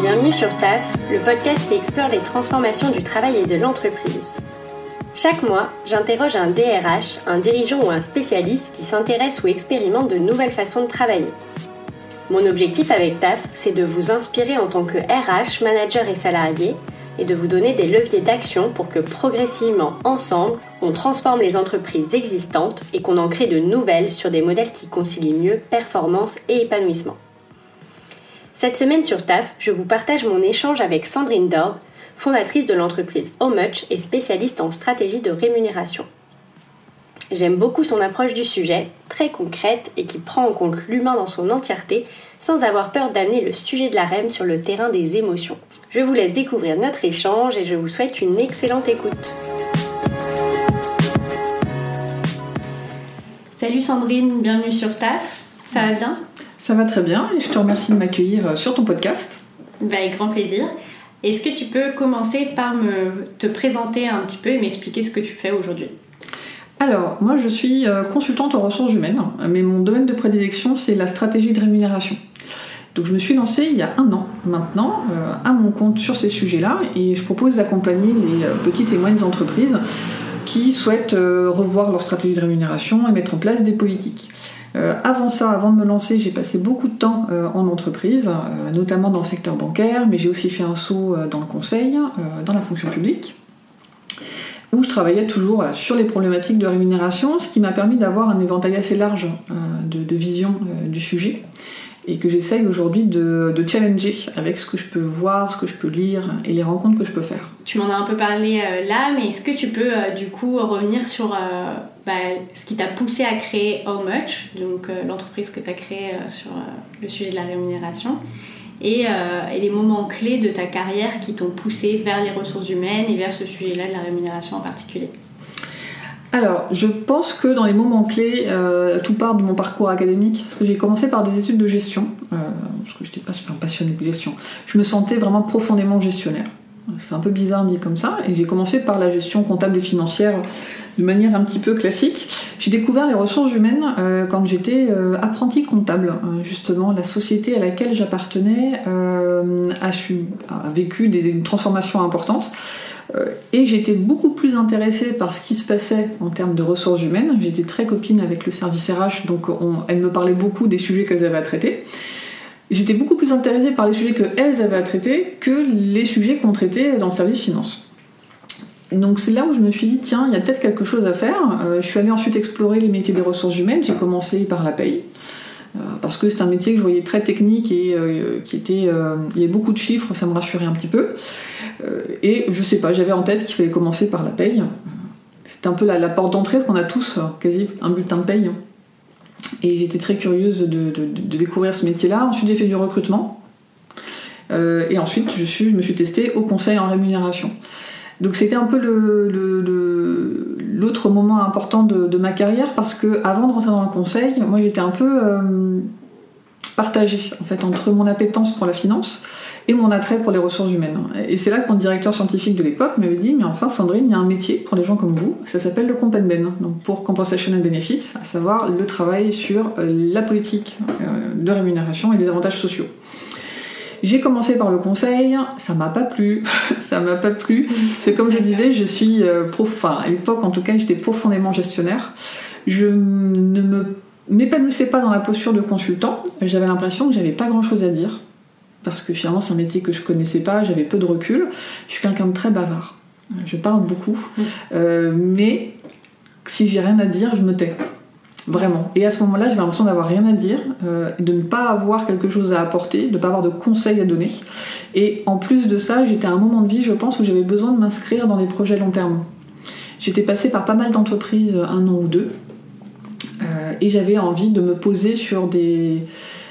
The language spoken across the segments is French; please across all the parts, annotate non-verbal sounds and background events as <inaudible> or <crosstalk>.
Bienvenue sur TAF, le podcast qui explore les transformations du travail et de l'entreprise. Chaque mois, j'interroge un DRH, un dirigeant ou un spécialiste qui s'intéresse ou expérimente de nouvelles façons de travailler. Mon objectif avec TAF, c'est de vous inspirer en tant que RH, manager et salarié et de vous donner des leviers d'action pour que progressivement, ensemble, on transforme les entreprises existantes et qu'on en crée de nouvelles sur des modèles qui concilient mieux performance et épanouissement. Cette semaine sur TAF, je vous partage mon échange avec Sandrine Dor, fondatrice de l'entreprise Much et spécialiste en stratégie de rémunération. J'aime beaucoup son approche du sujet, très concrète et qui prend en compte l'humain dans son entièreté sans avoir peur d'amener le sujet de la REM sur le terrain des émotions. Je vous laisse découvrir notre échange et je vous souhaite une excellente écoute. Salut Sandrine, bienvenue sur TAF. Ça va bien? Ça va très bien et je te remercie de m'accueillir euh, sur ton podcast. Bah, avec grand plaisir. Est-ce que tu peux commencer par me te présenter un petit peu et m'expliquer ce que tu fais aujourd'hui? Alors, moi je suis euh, consultante en ressources humaines, mais mon domaine de prédilection c'est la stratégie de rémunération. Donc je me suis lancée il y a un an maintenant euh, à mon compte sur ces sujets-là et je propose d'accompagner les petites et moyennes entreprises qui souhaitent revoir leur stratégie de rémunération et mettre en place des politiques. Euh, avant ça, avant de me lancer, j'ai passé beaucoup de temps euh, en entreprise, euh, notamment dans le secteur bancaire, mais j'ai aussi fait un saut dans le conseil, dans la fonction publique, où je travaillais toujours sur les problématiques de rémunération, ce qui m'a permis d'avoir un éventail assez large de, de, vision du sujet et que j'essaye aujourd'hui de, challenger avec ce que je peux voir, ce que je peux lire et les rencontres que je peux faire. Tu m'en as un peu parlé euh, là, mais est-ce que tu peux euh, du coup revenir sur euh, bah, ce qui t'a poussé à créer How Much, donc l'entreprise que tu as créée sur le sujet de la rémunération, et, et, les moments clés de ta carrière qui t'ont poussé vers les ressources humaines et vers ce sujet-là de la rémunération en particulier? Alors, je pense que dans les moments clés, euh, tout part de mon parcours académique, parce que j'ai commencé par des études de gestion, euh, parce que j'étais pas enfin, passionnée de gestion. Je me sentais vraiment profondément gestionnaire. C'est un peu bizarre dit comme ça, et j'ai commencé par la gestion comptable et financière de manière un petit peu classique. J'ai découvert les ressources humaines euh, quand j'étais euh, apprenti comptable. Justement, la société à laquelle j'appartenais a, vécu des transformations importantes. Euh, et j'étais beaucoup plus intéressée par ce qui se passait en termes de ressources humaines. J'étais très copine avec le service RH, donc elle me parlait beaucoup des sujets qu'elles avaient à traiter. J'étais beaucoup plus intéressée par les sujets qu'elles avaient à traiter que les sujets qu'on traitait dans le service finance. Donc c'est là où je me suis dit, tiens, il y a peut-être quelque chose à faire. Euh, je suis allée ensuite explorer les métiers des ressources humaines. J'ai commencé par la paye. Euh, parce que c'est un métier que je voyais très technique et qui était. il y avait beaucoup de chiffres, ça me rassurait un petit peu. Euh, et je sais pas, j'avais en tête qu'il fallait commencer par la paye. C'était un peu la, porte d'entrée, qu'on a tous quasi un bulletin de paye. Et j'étais très curieuse de, découvrir ce métier-là. Ensuite, j'ai fait du recrutement. Euh, et ensuite, je me suis testée au conseil en rémunération. Donc c'était un peu l'autre moment important de, ma carrière parce que avant de rentrer dans le conseil, moi j'étais un peu euh, partagée en fait entre mon appétence pour la finance et mon attrait pour les ressources humaines. Et c'est là que mon directeur scientifique de l'époque m'avait dit Mais enfin, Sandrine, il y a un métier pour les gens comme vous, ça s'appelle le ben donc pour Compensation and Benefits, à savoir le travail sur euh, la politique euh, de rémunération et des avantages sociaux. J'ai commencé par le conseil, ça m'a pas plu, <laughs> ça m'a pas plu. C'est comme je disais, je suis, euh, enfin, à l'époque en tout cas, j'étais profondément gestionnaire. Je ne me m'épanouissais pas dans la posture de consultant. J'avais l'impression que j'avais pas grand chose à dire parce que finalement c'est un métier que je connaissais pas, j'avais peu de recul. Je suis quelqu'un de très bavard. Je parle beaucoup, euh, mais si j'ai rien à dire, je me tais. Vraiment. Et à ce moment-là, j'avais l'impression d'avoir rien à dire, euh, de ne pas avoir quelque chose à apporter, de ne pas avoir de conseils à donner. Et en plus de ça, j'étais à un moment de vie, je pense, où j'avais besoin de m'inscrire dans des projets long terme. J'étais passée par pas mal d'entreprises, un an ou deux, euh, et j'avais envie de me poser sur des,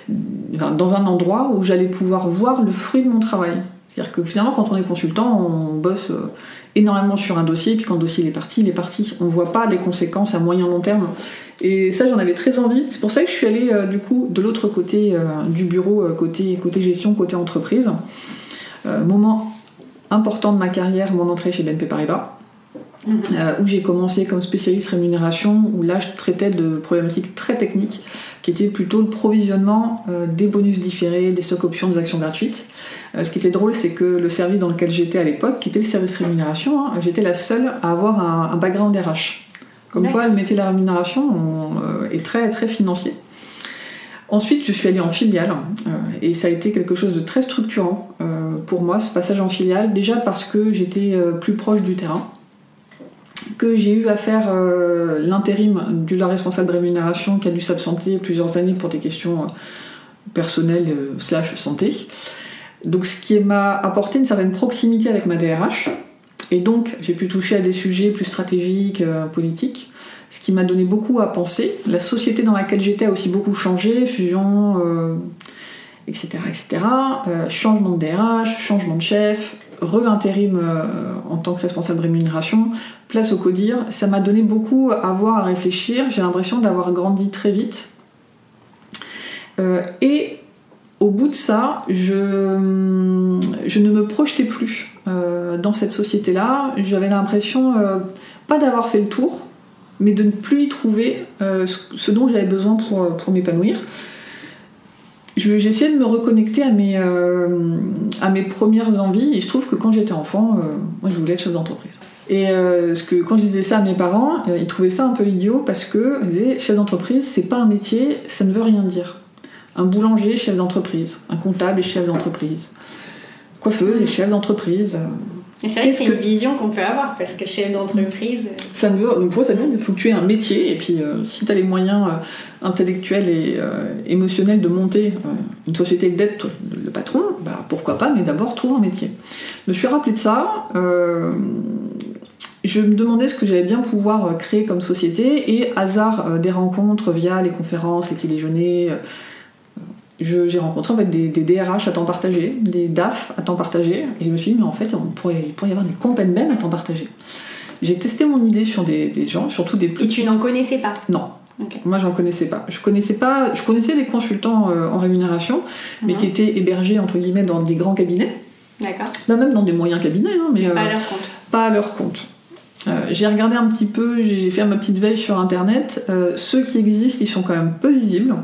dans un endroit où j'allais pouvoir voir le fruit de mon travail. C'est-à-dire que finalement, quand on est consultant, on bosse euh, énormément sur un dossier, et puis quand le dossier est parti, il est parti. On ne voit pas les conséquences à moyen long terme. Et ça, j'en avais très envie. C'est pour ça que je suis allée euh, du coup de l'autre côté euh, du bureau, côté, côté gestion, côté entreprise. moment important de ma carrière, mon entrée chez BNP Paribas. Mhm. où j'ai commencé comme spécialiste rémunération, où là je traitais de problématiques très techniques qui était plutôt le provisionnement des bonus différés, des stock options, des actions gratuites. ce qui était drôle, c'est que le service dans lequel j'étais à l'époque, qui était le service rémunération, hein, j'étais la seule à avoir un, un background RH. Comme quoi, le métier de la rémunération est très, très financier. Ensuite, je suis allée en filiale euh, et ça a été quelque chose de très structurant euh, pour moi, ce passage en filiale. Déjà parce que j'étais euh, plus proche du terrain, que j'ai eu à faire l'intérim de la responsable de rémunération qui a dû s'absenter plusieurs années pour des questions personnelles slash santé. Donc ce qui m'a apporté une certaine proximité avec ma DRH. Et donc j'ai pu toucher à des sujets plus stratégiques, politiques ce qui m'a donné beaucoup à penser. La société dans laquelle j'étais a aussi beaucoup changé, fusion, etc. Euh, etc. Euh, changement de DRH, changement de chef, re-intérim euh, en tant que responsable rémunération, place au CODIR. Ça m'a donné beaucoup à voir, à réfléchir. J'ai l'impression d'avoir grandi très vite. et au bout de ça, je, ne me projetais plus dans cette société-là. J'avais l'impression, pas d'avoir fait le tour, mais de ne plus y trouver euh, ce dont j'avais besoin pour, euh, m'épanouir. Essayé de me reconnecter à mes, euh, premières envies, et je trouve que quand j'étais enfant, moi je voulais être chef d'entreprise. Et ce que, quand je disais ça à mes parents, ils trouvaient ça un peu idiot parce que disaient chef d'entreprise, c'est pas un métier, ça ne veut rien dire. Un boulanger, chef d'entreprise. Un comptable est chef d'entreprise. Coiffeuse est chef d'entreprise. Et c'est vrai que c'est une vision qu'on peut avoir, parce que chef d'entreprise. Euh, ça ne veut, donc pour ça il faut que tu aies un métier, et puis euh, si tu as les moyens euh, intellectuels et émotionnels de monter une société d'être le patron, bah, pourquoi pas, mais d'abord trouve un métier. Je me suis rappelé de ça. je me demandais ce que j'allais bien pouvoir créer comme société, et hasard des rencontres via les conférences, les téléjournées j'ai rencontré en fait, des, DRH à temps partagé, des DAF à temps partagé, et je me suis dit, mais en fait, on pourrait, il pourrait y avoir des compagnes ben à temps partagé. J'ai testé mon idée sur des, gens, surtout des plus. Et tu n'en connaissais pas? Non. Moi, j'en connaissais pas. Je connaissais pas. Je connaissais les consultants euh, en rémunération, mais mhm. qui étaient hébergés entre guillemets dans des grands cabinets. D'accord. Bah, même dans des moyens cabinets, hein, mais pas à euh, leur compte. Pas à leur compte. Euh, j'ai regardé un petit peu, j'ai fait ma petite veille sur internet. ceux qui existent, ils sont quand même peu visibles.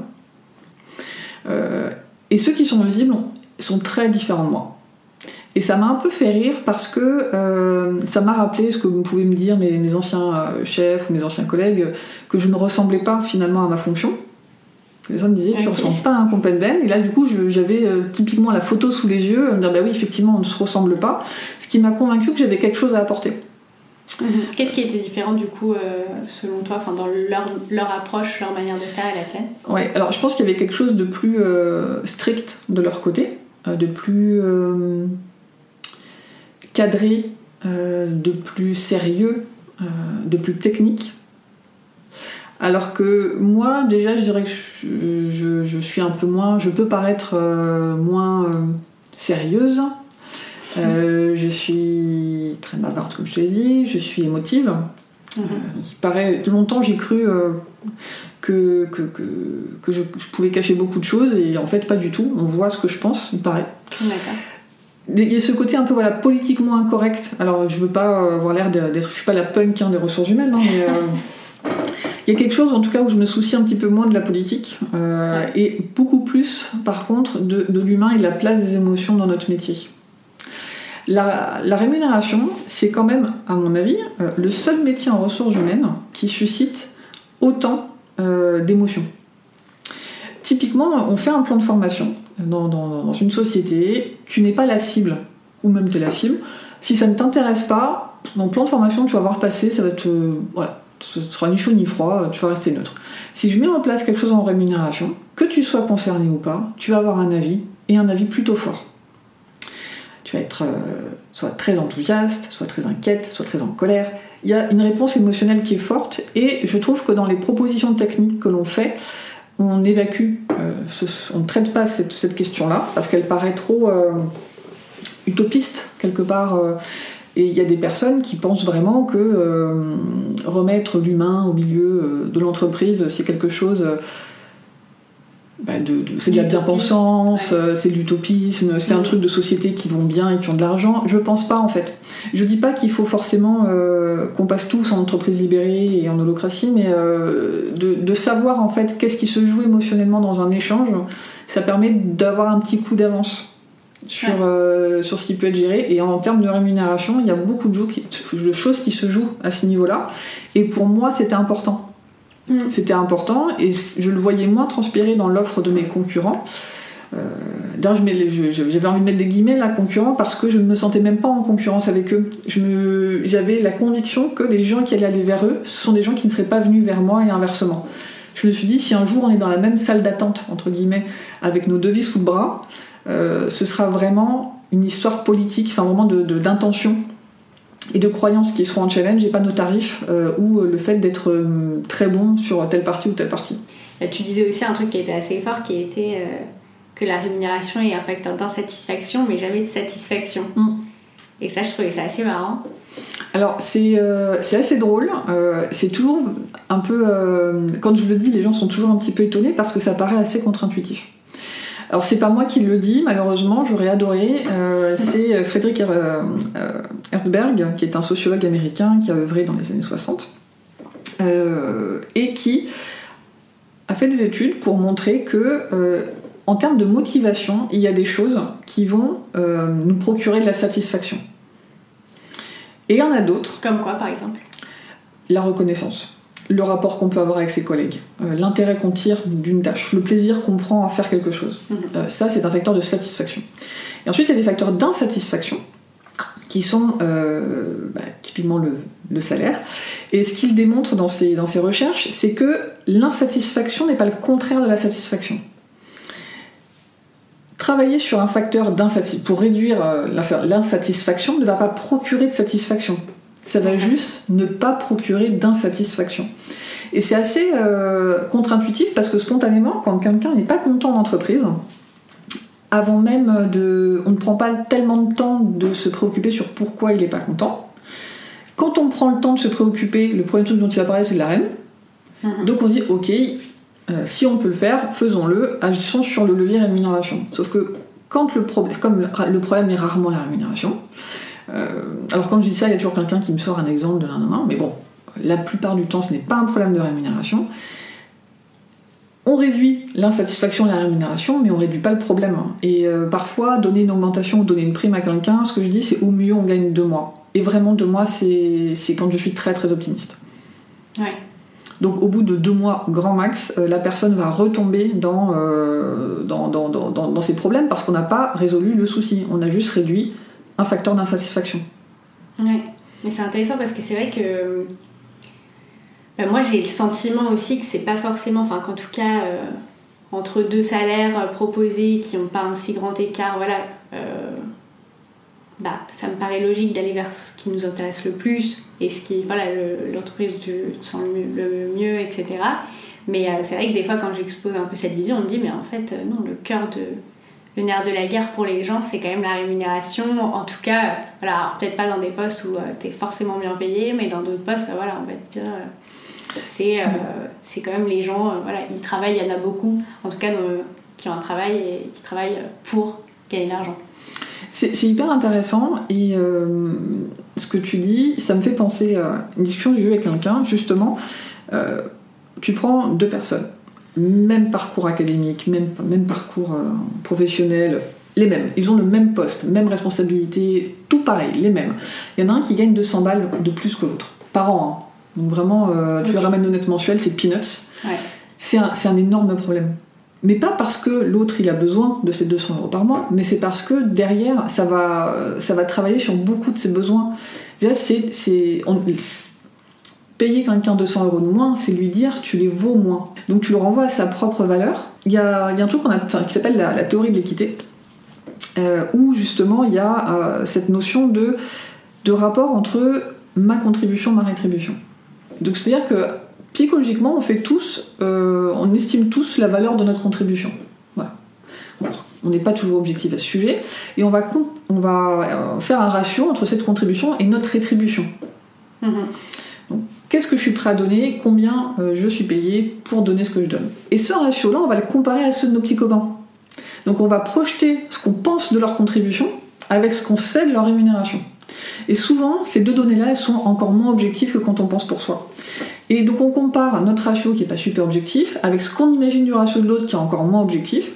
Euh, et ceux qui sont visibles sont très différents de moi. Et ça m'a un peu fait rire parce que euh, ça m'a rappelé ce que vous pouvez me dire mes, mes anciens euh, chefs ou mes anciens collègues, que je ne ressemblais pas finalement à ma fonction. Les gens me disaient, tu ne ressembles pas à un compagnon Ben. Et là, du coup, j'avais typiquement la photo sous les yeux, me dire, bah oui, effectivement, on ne se ressemble pas. Ce qui m'a convaincu que j'avais quelque chose à apporter. Mhm. Qu'est-ce qui était différent du coup euh, selon toi, enfin dans leur, leur, approche, leur manière de faire à la tienne? Ouais, alors je pense qu'il y avait quelque chose de plus euh, strict de leur côté, euh, de plus cadré, de plus sérieux, de plus technique. Alors que moi, déjà, je dirais que je, je, je suis un peu moins, je peux paraître moins sérieuse, euh, je suis très bavarde, comme je te l'ai dit. Je suis émotive. Mhm. Euh, paraît, de longtemps, j'ai cru euh, que, que, que, je, pouvais cacher beaucoup de choses et en fait, pas du tout. On voit ce que je pense, il paraît. Il y a ce côté un peu voilà, politiquement incorrect. Alors, je veux pas avoir l'air d'être. Je suis pas la punk hein, des ressources humaines, hein, mais. Il y a quelque chose, en tout cas, où je me soucie un petit peu moins de la politique et beaucoup plus, par contre, de, de l'humain et de la place des émotions dans notre métier. La, rémunération, c'est quand même, à mon avis, euh, le seul métier en ressources humaines qui suscite autant euh, d'émotions. Typiquement, on fait un plan de formation dans, une société, tu n'es pas la cible, ou même tu es la cible. Si ça ne t'intéresse pas, dans le plan de formation, tu vas voir passer, ça va te. Voilà, ce sera ni chaud ni froid, tu vas rester neutre. Si je mets en place quelque chose en rémunération, que tu sois concerné ou pas, tu vas avoir un avis, et un avis plutôt fort être euh, soit très enthousiaste, soit très inquiète, soit très en colère. Il y a une réponse émotionnelle qui est forte et je trouve que dans les propositions techniques que l'on fait, on évacue, euh, on ne traite pas cette, question-là parce qu'elle paraît trop euh, utopiste quelque part. et il y a des personnes qui pensent vraiment que remettre l'humain au milieu de l'entreprise, c'est quelque chose bah, de, c'est de la bien-pensance, euh, c'est de l'utopisme, c'est un mm. truc de société qui vont bien et qui ont de l'argent. Je pense pas en fait. Je dis pas qu'il faut forcément euh, qu'on passe tous en entreprise libérée et en holocratie, mais euh, de, savoir en fait qu'est-ce qui se joue émotionnellement dans un échange, ça permet d'avoir un petit coup d'avance. Sur, sur ce qui peut être géré et en termes de rémunération il y a beaucoup de choses qui se jouent à ce niveau là et pour moi c'était important Mm. C'était important et je le voyais moins transpirer dans l'offre de mes concurrents. Euh, D'ailleurs, j'avais envie de mettre des guillemets là, concurrents, parce que je ne me sentais même pas en concurrence avec eux. J'avais la conviction que les gens qui allaient aller vers eux, ce sont des gens qui ne seraient pas venus vers moi et inversement. Je me suis dit, si un jour on est dans la même salle d'attente, entre guillemets, avec nos devis sous le bras, euh, ce sera vraiment une histoire politique, enfin vraiment d'intention. De, et de croyances qui seront en challenge et pas nos tarifs euh, ou euh, le fait d'être euh, très bon sur telle partie ou telle partie. tu disais aussi un truc qui était assez fort qui était que la rémunération est un facteur d'insatisfaction mais jamais de satisfaction. Mm. Et ça, je trouvais ça assez marrant. Alors, c'est assez drôle. c'est toujours un peu. quand je le dis, les gens sont toujours un petit peu étonnés parce que ça paraît assez contre-intuitif. Alors c'est pas moi qui le dis, malheureusement, j'aurais adoré. Euh, <laughs> c'est euh, Frédéric Herzberg, qui est un sociologue américain qui a œuvré dans les années 60, et qui a fait des études pour montrer que en termes de motivation, il y a des choses qui vont nous procurer de la satisfaction. Et il y en a d'autres. Comme quoi, par exemple? La reconnaissance le rapport qu'on peut avoir avec ses collègues, euh, l'intérêt qu'on tire d'une tâche, le plaisir qu'on prend à faire quelque chose. Mhm. Euh, ça, c'est un facteur de satisfaction. Et ensuite, il y a des facteurs d'insatisfaction qui sont euh, bah, typiquement le, salaire. Et ce qu'il démontre dans ses, dans ses recherches, c'est que l'insatisfaction n'est pas le contraire de la satisfaction. Travailler sur un facteur d'insatisfaction pour réduire l'insatisfaction ne va pas procurer de satisfaction ça va juste ne pas procurer d'insatisfaction. Et c'est assez euh, contre-intuitif parce que spontanément, quand quelqu'un n'est pas content d'entreprise, avant même de. On ne prend pas tellement de temps de se préoccuper sur pourquoi il n'est pas content. Quand on prend le temps de se préoccuper, le premier truc dont il va parler, c'est de la REM. Mhm. Donc on se dit, ok, euh, si on peut le faire, faisons-le, agissons sur le levier rémunération. Sauf que quand le problème, comme le problème est rarement la rémunération, alors quand je dis ça, il y a toujours quelqu'un qui me sort un exemple de non, mais bon, la plupart du temps, ce n'est pas un problème de rémunération. On réduit l'insatisfaction de la rémunération, mais on réduit pas le problème. Et euh, parfois, donner une augmentation ou donner une prime à quelqu'un, ce que je dis, c'est au mieux on gagne deux mois. Et vraiment, deux mois, c'est quand je suis très très optimiste. Donc au bout de deux mois, grand max, euh, la personne va retomber dans, dans, dans, dans, ses problèmes parce qu'on n'a pas résolu le souci. On a juste réduit un facteur d'insatisfaction. Ouais, mais c'est intéressant parce que c'est vrai que ben moi j'ai le sentiment aussi que c'est pas forcément, enfin qu'en tout cas euh, entre deux salaires proposés qui n'ont pas un si grand écart, voilà, euh, bah, ça me paraît logique d'aller vers ce qui nous intéresse le plus et ce qui, voilà, l'entreprise sent le, mieux, etc. Mais euh, c'est vrai que des fois quand j'expose un peu cette vision, on me dit mais en fait non, le cœur de le nerf de la guerre pour les gens, c'est quand même la rémunération. En tout cas, euh, voilà, peut-être pas dans des postes où euh, tu es forcément bien payé, mais dans d'autres postes, euh, voilà, on va te dire, c'est, c'est quand même les gens, voilà, ils travaillent, il y en a beaucoup, en tout cas, qui ont un travail et qui travaillent pour gagner de l'argent. C'est, c'est hyper intéressant et ce que tu dis, ça me fait penser à une discussion que j'ai eue avec quelqu'un, justement. tu prends deux personnes même parcours académique, même, même parcours euh, professionnel, les mêmes. Ils ont le même poste, même responsabilité, tout pareil, les mêmes. Il y en a un qui gagne 200 balles de plus que l'autre, par an. Hein. Donc vraiment, euh, tu lui ramènes nos net mensuel, c'est peanuts. C'est un, un, énorme problème. Mais pas parce que l'autre il a besoin de ces 200 euros par mois, mais c'est parce que derrière, ça va, ça va travailler sur beaucoup de ses besoins. Déjà, c'est, payer quelqu'un 200 euros de moins, c'est lui dire tu les vaux moins. Donc tu le renvoies à sa propre valeur. Il y a, un truc qui s'appelle la, théorie de l'équité, euh, où justement il y a euh, cette notion de, de rapport entre ma contribution, ma rétribution. Donc c'est-à-dire que psychologiquement, on fait tous, euh, on estime tous la valeur de notre contribution. Voilà. on n'est pas toujours objectif à ce sujet, et on va, on va faire un ratio entre cette contribution et notre rétribution. Mm-hmm qu'est-ce que je suis prêt à donner, combien euh, je suis payé pour donner ce que je donne. Et ce ratio-là, on va le comparer à ceux de nos petits copains. Donc on va projeter ce qu'on pense de leur contribution avec ce qu'on sait de leur rémunération. Et souvent, ces deux données-là, elles sont encore moins objectives que quand on pense pour soi. Et donc on compare notre ratio qui n'est pas super objectif avec ce qu'on imagine du ratio de l'autre qui est encore moins objectif.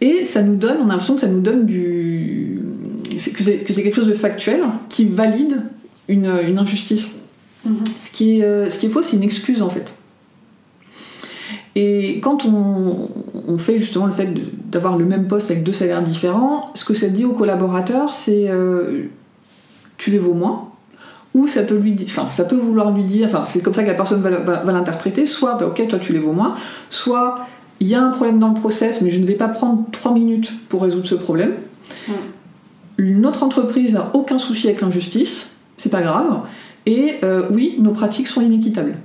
Et ça nous donne, on a l'impression que ça nous donne du. que c'est quelque chose de factuel qui valide une, injustice. Ce, qui est, euh, ce qui est faux, c'est une excuse en fait. Et quand on, fait justement le fait d'avoir le même poste avec deux salaires différents, ce que ça dit au collaborateur, c'est euh, tu les vaux moins, ou ça peut lui enfin ça peut vouloir lui dire, enfin c'est comme ça que la personne va, l'interpréter, soit bah, ok toi tu les vaux moins, soit il y a un problème dans le process mais je ne vais pas prendre trois minutes pour résoudre ce problème. Mm. Notre entreprise n'a aucun souci avec l'injustice, c'est pas grave, et euh, oui nos pratiques sont inéquitables.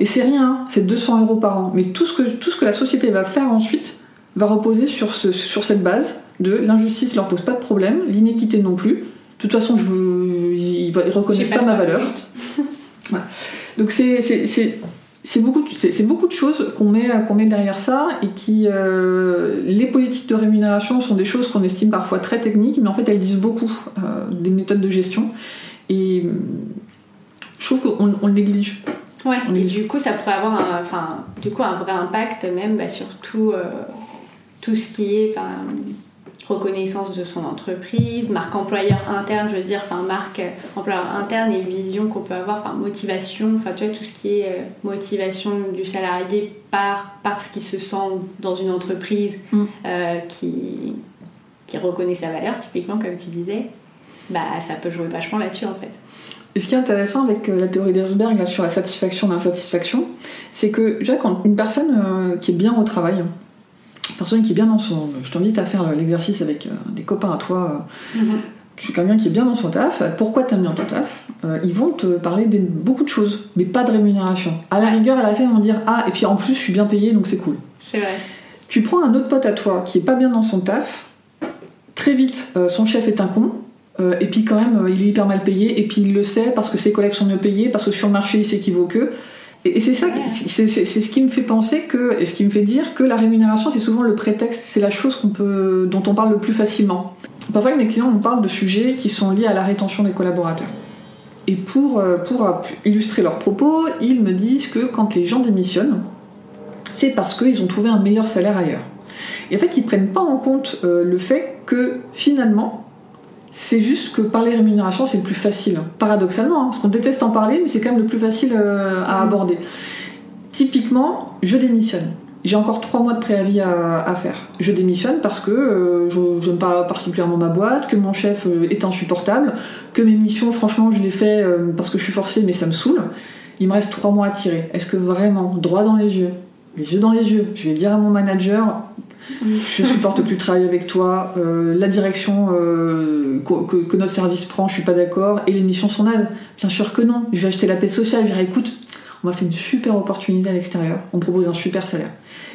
Et c'est rien, c'est 200 euros par an. Mais tout ce, que, tout ce que la société va faire ensuite va reposer sur, ce, sur cette base de l'injustice ne leur pose pas de problème, l'inéquité non plus. De toute façon, je, ils ne reconnaissent pas, ma valeur. <laughs> Donc c'est beaucoup, beaucoup de choses qu'on met, qu'on met derrière ça et qui euh, les politiques de rémunération sont des choses qu'on estime parfois très techniques, mais en fait elles disent beaucoup euh, des méthodes de gestion et je trouve qu'on le néglige. Ouais, et du coup, ça pourrait avoir un, enfin, du coup, un vrai impact même bah, sur tout, euh, tout ce qui est reconnaissance de son entreprise, marque employeur interne, je veux dire, enfin, marque employeur interne et vision qu'on peut avoir, enfin, motivation, enfin, tu vois, tout ce qui est euh, motivation du salarié par, parce qu'il se sent dans une entreprise mm. euh, qui, qui reconnaît sa valeur, typiquement, comme tu disais, bah, ça peut jouer vachement là-dessus, en fait. Et ce qui est intéressant avec euh, la théorie d'Herzberg sur la satisfaction l'insatisfaction, c'est que déjà quand une personne euh, qui est bien au travail, une personne qui est bien dans son... Je t'invite à faire l'exercice avec euh, des copains à toi. Mm-hmm. Tu es quelqu'un qui est bien dans son taf, pourquoi t'aimes bien ton taf? Ils vont te parler de beaucoup de choses, mais pas de rémunération. À la rigueur, à la fin, ils vont dire Ah, et puis en plus, je suis bien payé, donc c'est cool. C'est vrai. Tu prends un autre pote à toi qui est pas bien dans son taf, très vite, son chef est un con, euh, et puis quand même, euh, il est hyper mal payé, et puis il le sait parce que ses collègues sont mieux payés, parce que sur le marché il s'équivoque. Et, c'est ça, c'est ce qui me fait penser que, et ce qui me fait dire que la rémunération c'est souvent le prétexte, c'est la chose qu'on peut, dont on parle le plus facilement. Parfois mes clients on parle de sujets qui sont liés à la rétention des collaborateurs. Et pour, euh, pour illustrer leurs propos, ils me disent que quand les gens démissionnent, c'est parce qu'ils ont trouvé un meilleur salaire ailleurs. Et en fait, ils prennent pas en compte le fait que finalement, c'est juste que parler rémunération, c'est le plus facile, paradoxalement, hein, parce qu'on déteste en parler, mais c'est quand même le plus facile euh, à mm. aborder. Typiquement, je démissionne. J'ai encore trois mois de préavis à, faire. Je démissionne parce que euh, je n'aime pas particulièrement ma boîte, que mon chef euh, est insupportable, que mes missions, franchement, je les fais parce que je suis forcée, mais ça me saoule. Il me reste trois mois à tirer. Est-ce que vraiment, droit dans les yeux, les yeux dans les yeux, je vais dire à mon manager, je supporte plus travailler avec toi, euh, la direction euh, que, notre service prend, je suis pas d'accord, et les missions sont nazes. Bien sûr que non. Je vais acheter la paix sociale, je vais dire écoute, on m'a fait une super opportunité à l'extérieur, on me propose un super salaire.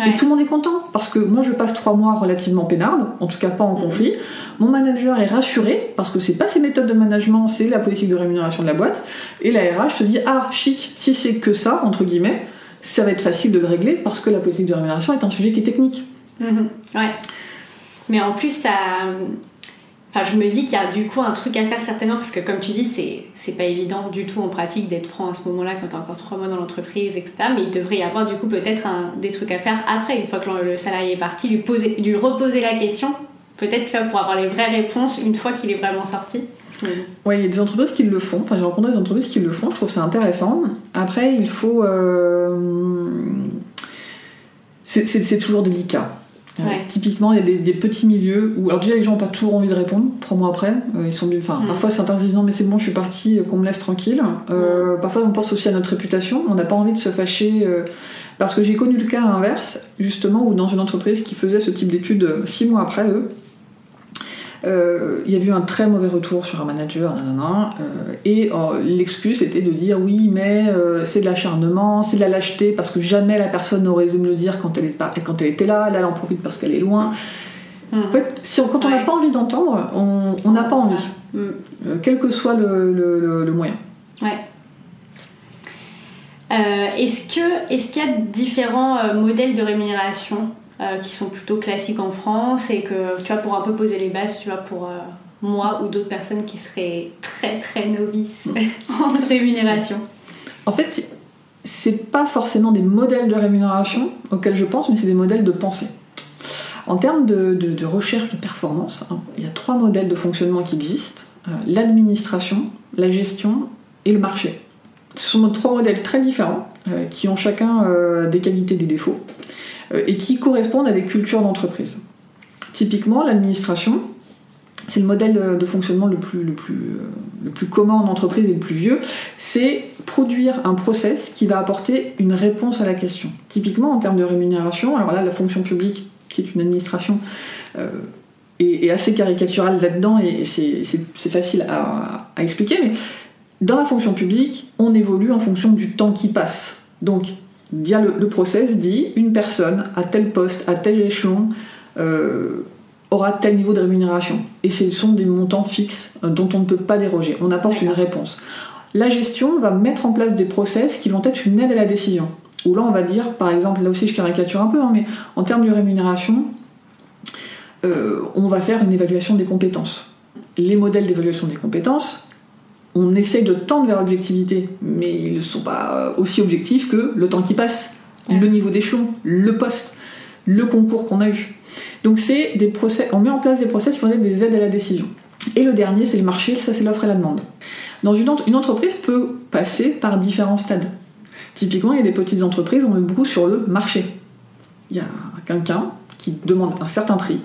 Et tout le monde est content, parce que moi je passe trois mois relativement peinarde, en tout cas pas en conflit. Mon manager est rassuré, parce que c'est pas ses méthodes de management, c'est la politique de rémunération de la boîte. Et la RH se dit ah chic, si c'est que ça, entre guillemets, ça va être facile de le régler, parce que la politique de rémunération est un sujet qui est technique. Mhm. ouais. Mais en plus, ça. Je me dis qu'il y a du coup un truc à faire certainement parce que comme tu dis, c'est pas évident du tout en pratique d'être franc à ce moment-là quand t'as encore trois mois dans l'entreprise, etc. Mais il devrait y avoir du coup peut-être des trucs à faire après, une fois que le salarié est parti, lui, poser, lui reposer la question, peut-être pour avoir les vraies réponses une fois qu'il est vraiment sorti. Oui, il y a des entreprises qui le font. Enfin, j'ai rencontré des entreprises qui le font. Je trouve ça intéressant. Après, il faut. Euh, c'est, toujours délicat. Typiquement, il y a des, petits milieux où, alors déjà, les gens n'ont pas toujours envie de répondre trois mois après. Euh, ils sont, enfin, mm. parfois certains disent non, mais c'est bon, je suis parti, euh, qu'on me laisse tranquille. Euh, mm. Parfois, on pense aussi à notre réputation. On n'a pas envie de se fâcher. parce que j'ai connu le cas inverse, justement, où dans une entreprise qui faisait ce type d'études six mois après eux, euh, il y a eu un très mauvais retour sur un manager, euh, et oh, l'excuse était de dire oui, mais euh, c'est de l'acharnement, c'est de la lâcheté, parce que jamais la personne n'aurait osé me le dire quand elle, est pas, quand elle était là, là elle en profite parce qu'elle est loin. Hmm. En fait, si quand on n'a pas envie d'entendre, on n'a pas envie, hmm. quel que soit le, le, le moyen. Ouais. est-ce que est-ce qu'il y a différents modèles de rémunération? Qui sont plutôt classiques en France et que tu vois pour un peu poser les bases, tu vois pour moi ou d'autres personnes qui seraient très très novices <laughs> en rémunération En fait, c'est pas forcément des modèles de rémunération auxquels je pense, mais c'est des modèles de pensée. En termes de, recherche de performance, hein, il y a trois modèles de fonctionnement qui existent euh, l'administration, la gestion et le marché. Ce sont trois modèles très différents euh, qui ont chacun euh, des qualités et des défauts et qui correspondent à des cultures d'entreprise. Typiquement, l'administration, c'est le modèle de fonctionnement euh, le plus commun en entreprise et le plus vieux, c'est produire un process qui va apporter une réponse à la question. Typiquement en termes de rémunération, alors là la fonction publique, qui est une administration, euh, est, assez caricaturale là-dedans et c'est facile à, expliquer, mais dans la fonction publique, on évolue en fonction du temps qui passe. Bien le, le process dit une personne à tel poste, à tel échelon, euh, aura tel niveau de rémunération. Et ce sont des montants fixes euh, dont on ne peut pas déroger. On apporte une réponse. La gestion va mettre en place des process qui vont être une aide à la décision. Où là, on va dire, par exemple, là aussi je caricature un peu, hein, mais en termes de rémunération, euh, on va faire une évaluation des compétences. Les modèles d'évaluation des compétences, on essaye de tendre vers l'objectivité, mais ils ne sont pas aussi objectifs que le temps qui passe, le niveau d'échelon, le poste, le concours qu'on a eu. Donc c'est des procès, on met en place des process qui vont être des aides à la décision. Et le dernier, c'est le marché, ça c'est l'offre et la demande. Dans une, une entreprise peut passer par différents stades. Typiquement, il y a des petites entreprises, on met beaucoup sur le marché. Il y a quelqu'un qui demande un certain prix,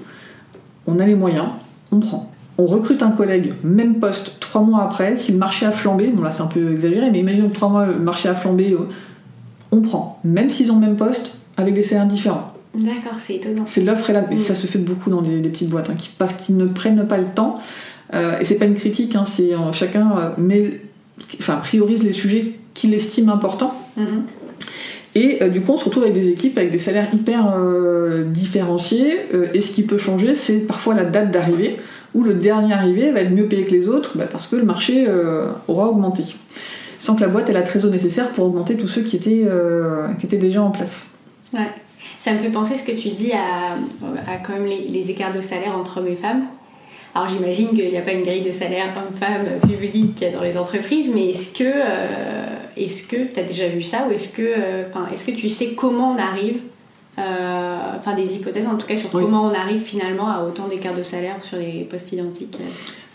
on a les moyens, on prend. On recrute un collègue, même poste, trois mois après, si le marché a flambé, bon là c'est un peu exagéré, mais imaginons que trois mois le marché a flambé, euh, on prend. Même s'ils ont le même poste, avec des salaires différents. D'accord, c'est étonnant. C'est l'offre et la. Et ça se fait beaucoup dans des, petites boîtes, hein, parce qu'ils ne prennent pas le temps. Euh, et c'est pas une critique, hein, c'est euh, chacun euh, met, enfin, priorise les sujets qu'il estime importants. Mhm. Et du coup, on se retrouve avec des équipes avec des salaires hyper différenciés. et ce qui peut changer, c'est parfois la date d'arrivée, où le dernier arrivé va être mieux payé que les autres, bah, parce que le marché aura augmenté. Sans que la boîte ait la trésor nécessaire pour augmenter tous ceux qui étaient, qui étaient déjà en place. Ouais. Ça me fait penser ce que tu dis à, quand même les, écarts de salaire entre hommes et femmes. Alors j'imagine qu'il n'y a pas une grille de salaire homme-femme publique dans les entreprises, mais est-ce que euh, tu as déjà vu ça ou est-ce que euh, tu sais comment on arrive euh, enfin des hypothèses en tout cas sur comment on arrive finalement à autant d'écarts de salaire sur les postes identiques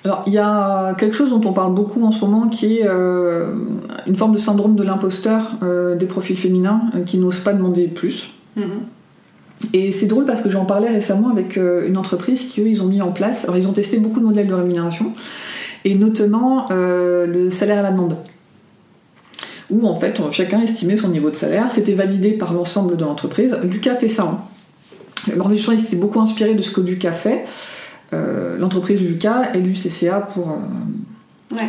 alors, il y a quelque chose dont on parle beaucoup en ce moment qui est une forme de syndrome de l'imposteur des profils féminins qui n'osent pas demander plus. Mm-hmm. Et c'est drôle parce que j'en parlais récemment avec euh, une entreprise qui, eux, ils ont mis en place. Alors, ils ont testé beaucoup de modèles de rémunération, et notamment euh, le salaire à la demande. Où, en fait, chacun estimait son niveau de salaire. C'était validé par l'ensemble de l'entreprise. Duca fait ça. Hein. L'organisation s'était beaucoup inspiré de ce que Duca fait. Euh, l'entreprise Duca est l'UCCA pour,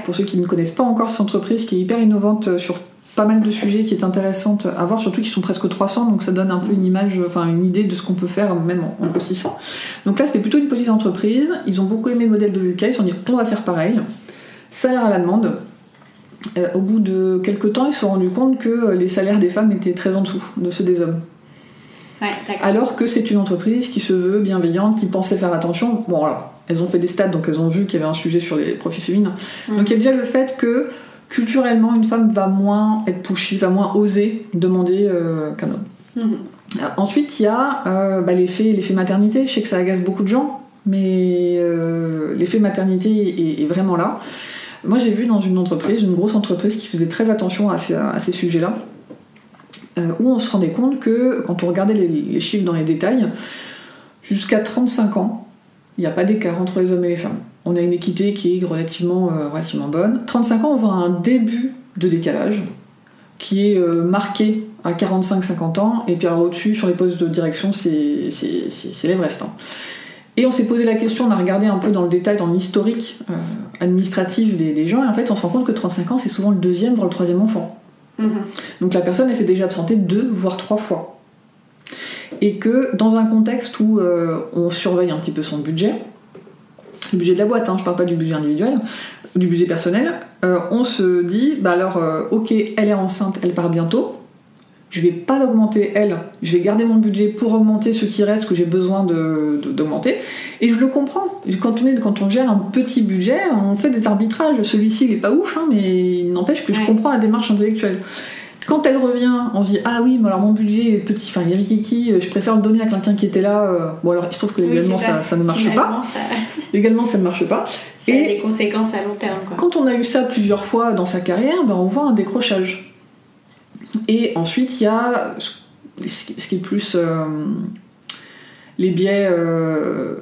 pour ceux qui ne connaissent pas encore cette entreprise qui est hyper innovante sur pas mal de sujets qui est intéressante à voir, surtout qu'ils sont presque 300, donc ça donne un peu une image, enfin une idée de ce qu'on peut faire même en, grossissant. Donc là, c'était plutôt une petite entreprise. Ils ont beaucoup aimé le modèle de UK, ils se sont dit on va faire pareil. Salaire à la demande. Euh, au bout de quelques temps, ils se sont rendus compte que les salaires des femmes étaient très en dessous de ceux des hommes. alors que c'est une entreprise qui se veut bienveillante, qui pensait faire attention. Bon, alors, elles ont fait des stats, donc elles ont vu qu'il y avait un sujet sur les profils féminins. Mm. Donc il y a déjà le fait que culturellement, une femme va moins être pushy, va moins oser demander euh, qu'un homme. Mhm. Euh, ensuite, il y a euh, bah, l'effet, maternité. Je sais que ça agace beaucoup de gens, mais l'effet maternité est, vraiment là. Moi, j'ai vu dans une entreprise, une grosse entreprise qui faisait très attention à ces, sujets-là, où on se rendait compte que quand on regardait les chiffres dans les détails, jusqu'à 35 ans, il n'y a pas d'écart entre les hommes et les femmes on a une équité qui est relativement, euh, bonne. 35 ans, on voit un début de décalage qui est euh, marqué à 45-50 ans, et puis alors au-dessus, sur les postes de direction, c'est l'Everest. Hein. Et on s'est posé la question, on a regardé un peu dans le détail, dans l'historique euh, administratif des, gens, et en fait, on se rend compte que 35 ans, c'est souvent le deuxième, voire le troisième enfant. Mm-hmm. Donc la personne, elle s'est déjà absentée deux, voire trois fois. Et que dans un contexte où on surveille un petit peu son budget, le budget de la boîte, hein, je parle pas du budget individuel, du budget personnel, on se dit, bah alors, ok, elle est enceinte, elle part bientôt, je vais pas l'augmenter elle, je vais garder mon budget pour augmenter ce qui reste que j'ai besoin d'augmenter. De, et je le comprends. Quand on, est, quand on gère un petit budget, on fait des arbitrages. Celui-ci, il est pas ouf, hein, mais il n'empêche que je comprends la démarche intellectuelle. Quand elle revient, on se dit ah oui, mais alors mon budget est petit, enfin il y a Kiki, je préfère le donner à quelqu'un qui était là. Euh, bon alors il se trouve que légalement ça. Ça, ne marche pas. Ça... <laughs> Légalement ça ne marche pas. Ça et a des conséquences à long terme. Quoi. Quand on a eu ça plusieurs fois dans sa carrière, ben, on voit un décrochage. Et ensuite, il y a ce qui est plus euh, les biais. Euh,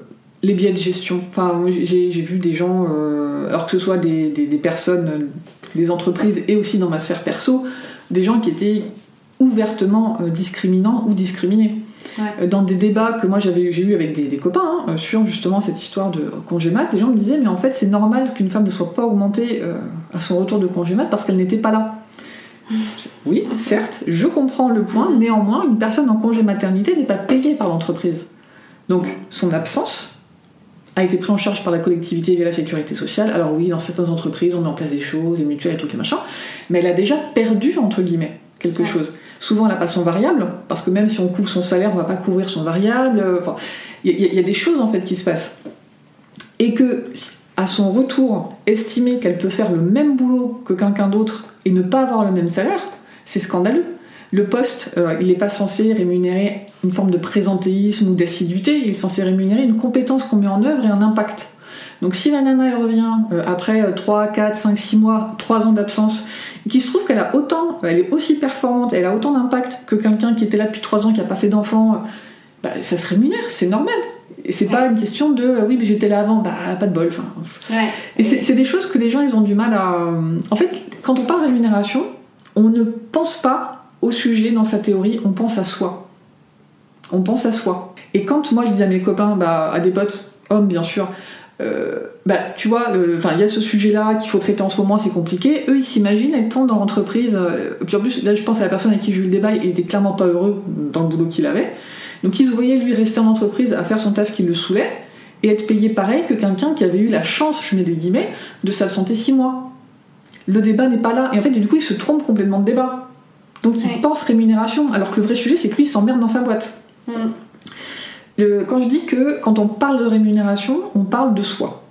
les biais de gestion. Enfin, j'ai vu des gens, euh, alors que ce soit des, personnes, des entreprises et aussi dans ma sphère perso, des gens qui étaient ouvertement discriminants ou discriminés. Dans des débats que moi j'ai eu avec des, copains hein, sur justement cette histoire de congé mat, des gens me disaient mais en fait c'est normal qu'une femme ne soit pas augmentée à son retour de congé mat parce qu'elle n'était pas là. Oui, certes, je comprends le point, néanmoins, une personne en congé maternité n'est pas payée par l'entreprise. Donc, son absence a été prise en charge par la collectivité via la sécurité sociale. Alors oui, dans certaines entreprises, on met en place des choses, des mutuelles et tout et machin, mais elle a déjà perdu, entre guillemets, quelque chose. Souvent, elle n'a pas son variable, parce que même si on couvre son salaire, on ne va pas couvrir son variable. il y, a des choses, en fait, qui se passent. Et que, à son retour, estimer qu'elle peut faire le même boulot que quelqu'un d'autre et ne pas avoir le même salaire, c'est scandaleux. Le poste, euh, il n'est pas censé rémunérer une forme de présentéisme ou d'assiduité, il est censé rémunérer une compétence qu'on met en œuvre et un impact. Donc si la nana elle revient euh, après 3, 4, 5, 6 mois, 3 ans d'absence, qui se trouve qu'elle a autant, elle est aussi performante, elle a autant d'impact que quelqu'un qui était là depuis 3 ans, qui n'a pas fait d'enfant, bah, ça se rémunère, c'est normal. Et c'est pas une question de oui, mais j'étais là avant, bah pas de bol. Et c'est des choses que les gens ils ont du mal à. En fait, quand on parle rémunération, on ne pense pas au sujet dans sa théorie, on pense à soi. On pense à soi. Et quand moi je dis à mes copains, bah, à des potes, hommes bien sûr, euh, bah, tu vois, il y a ce sujet-là qu'il faut traiter en ce moment, c'est compliqué. Eux, ils s'imaginent étant dans l'entreprise. Euh, puis en plus, là, je pense à la personne avec qui j'ai eu le débat, il était clairement pas heureux dans le boulot qu'il avait. Donc ils se voyaient lui rester en entreprise à faire son taf qui le saoulait et être payé pareil que quelqu'un qui avait eu la chance, je mets des guillemets, de s'absenter six mois. Le débat n'est pas là. Et en fait, du coup, il se trompe complètement de débat. Donc il pense rémunération, alors que le vrai sujet, c'est que lui, il s'emmerde dans sa boîte. Mm. quand je dis que quand on parle de rémunération, on parle de soi.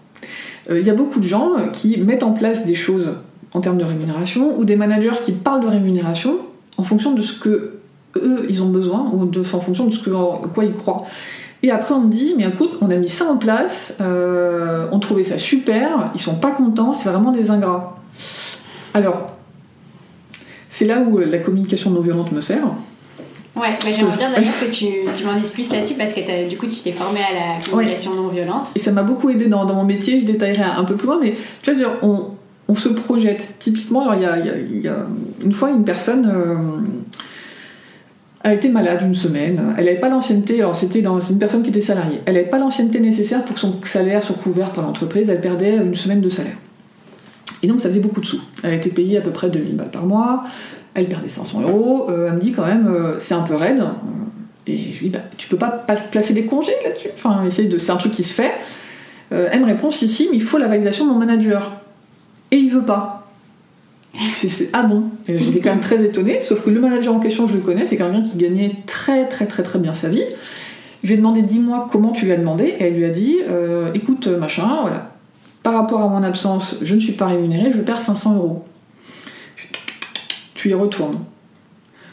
Euh, il y a beaucoup de gens qui mettent en place des choses en termes de rémunération ou des managers qui parlent de rémunération en fonction de ce que eux, ils ont besoin, ou de, en fonction de ce que, quoi ils croient. Et après, on me dit, mais écoute, on a mis ça en place, euh, on trouvait ça super, ils sont pas contents, c'est vraiment des ingrats. Alors, c'est là où la communication non violente me sert. Ouais, j'aimerais bien d'ailleurs que tu, tu m'en dises plus là-dessus parce que du coup tu t'es formée à la communication non violente. Et ça m'a beaucoup aidé dans, dans, mon métier, je détaillerai un, peu plus loin, mais tu vois, on, on se projette. Typiquement, il y a, y, a, une fois une personne. Euh, elle était malade une semaine, elle n'avait pas l'ancienneté, alors c'était dans une personne qui était salariée, elle n'avait pas l'ancienneté nécessaire pour que son salaire soit couvert par l'entreprise, elle perdait une semaine de salaire. Et donc ça faisait beaucoup de sous. Elle était payée à peu près 2000 balles par mois, elle perdait 500 euros, euh, elle me dit quand même, euh, c'est un peu raide. Et je lui dis, bah, tu peux pas placer des congés là-dessus Enfin, de... c'est un truc qui se fait. Euh, elle me répond, si, si, mais il faut la validation de mon manager. Et il veut pas ah bon? J'étais quand même très étonnée, sauf que le manager en question, je le connais, c'est quelqu'un qui gagnait très très très très bien sa vie. Je lui ai demandé dis-moi comment tu lui as demandé, et elle lui a dit euh, écoute, machin, voilà, par rapport à mon absence, je ne suis pas rémunérée, je perds 500 euros. Tu y retournes.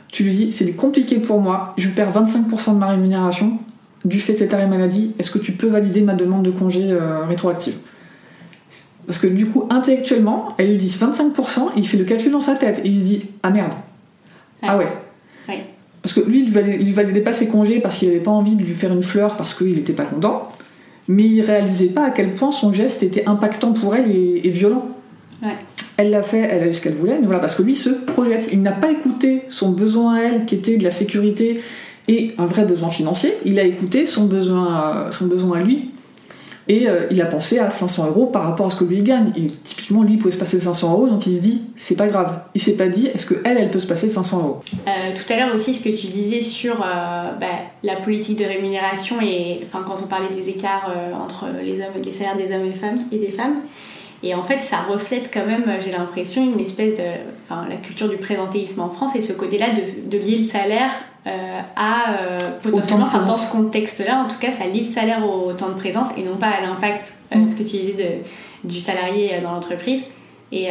Tu lui dis c'est compliqué pour moi, je perds 25% de ma rémunération du fait de cet arrêt maladie, est-ce que tu peux valider ma demande de congé euh, rétroactive? Parce que du coup, intellectuellement, elle lui dit 25%, il fait le calcul dans sa tête et il se dit Ah merde. Ah ouais. Parce que lui, il validait, validait pas ses congés parce qu'il avait pas envie de lui faire une fleur parce qu'il était pas content, mais il réalisait pas à quel point son geste était impactant pour elle et, violent. Elle l'a fait, elle a eu ce qu'elle voulait, mais voilà, parce que lui se projette. Il n'a pas écouté son besoin à elle qui était de la sécurité et un vrai besoin financier, il a écouté son besoin, son besoin à lui et euh, il a pensé à 500 euros par rapport à ce que lui gagne. Et typiquement, lui, il pouvait se passer 500 euros, donc il se dit, c'est pas grave. Il s'est pas dit, est-ce qu'elle, elle peut se passer 500 euros? Euh, Tout à l'heure aussi, ce que tu disais sur euh, bah, la politique de rémunération et enfin quand on parlait des écarts entre les hommes, les salaires des hommes et des femmes. Et en fait, ça reflète quand même, j'ai l'impression, une espèce de. Enfin, la culture du présentéisme en France et ce côté-là de, lier le salaire euh, à euh, potentiellement, enfin, dans ce contexte-là, en tout cas, ça lie le salaire au, temps de présence et non pas à l'impact, euh, mm. ce que tu disais, de, du salarié dans l'entreprise. Et,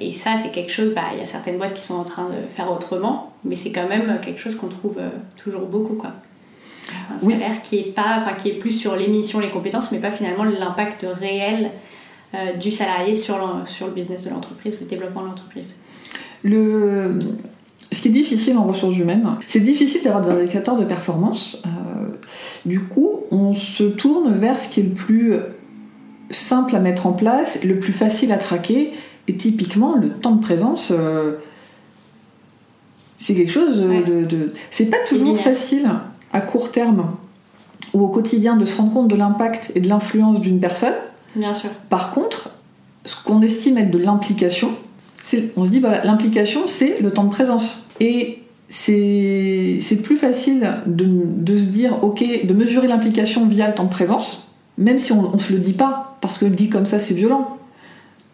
et, ça, c'est quelque chose, bah, il y a certaines boîtes qui sont en train de faire autrement, mais c'est quand même quelque chose qu'on trouve toujours beaucoup, quoi. Un salaire qui est pas, qui est plus sur l'émission, les compétences, mais pas finalement l'impact réel euh, du salarié sur le, sur le business de l'entreprise, le développement de l'entreprise. Le... Ce qui est difficile en ressources humaines, c'est difficile d'avoir des indicateurs de performance. Euh, du coup, on se tourne vers ce qui est le plus simple à mettre en place, le plus facile à traquer. Et typiquement, le temps de présence, euh, c'est quelque chose de. C'est pas toujours facile à court terme ou au quotidien de se rendre compte de l'impact et de l'influence d'une personne. Bien sûr. Par contre, ce qu'on estime être de l'implication, on se dit, bah, l'implication, c'est le temps de présence. Et c'est plus facile de, se dire, ok, de mesurer l'implication via le temps de présence, même si on ne se le dit pas, parce que le dit comme ça, c'est violent.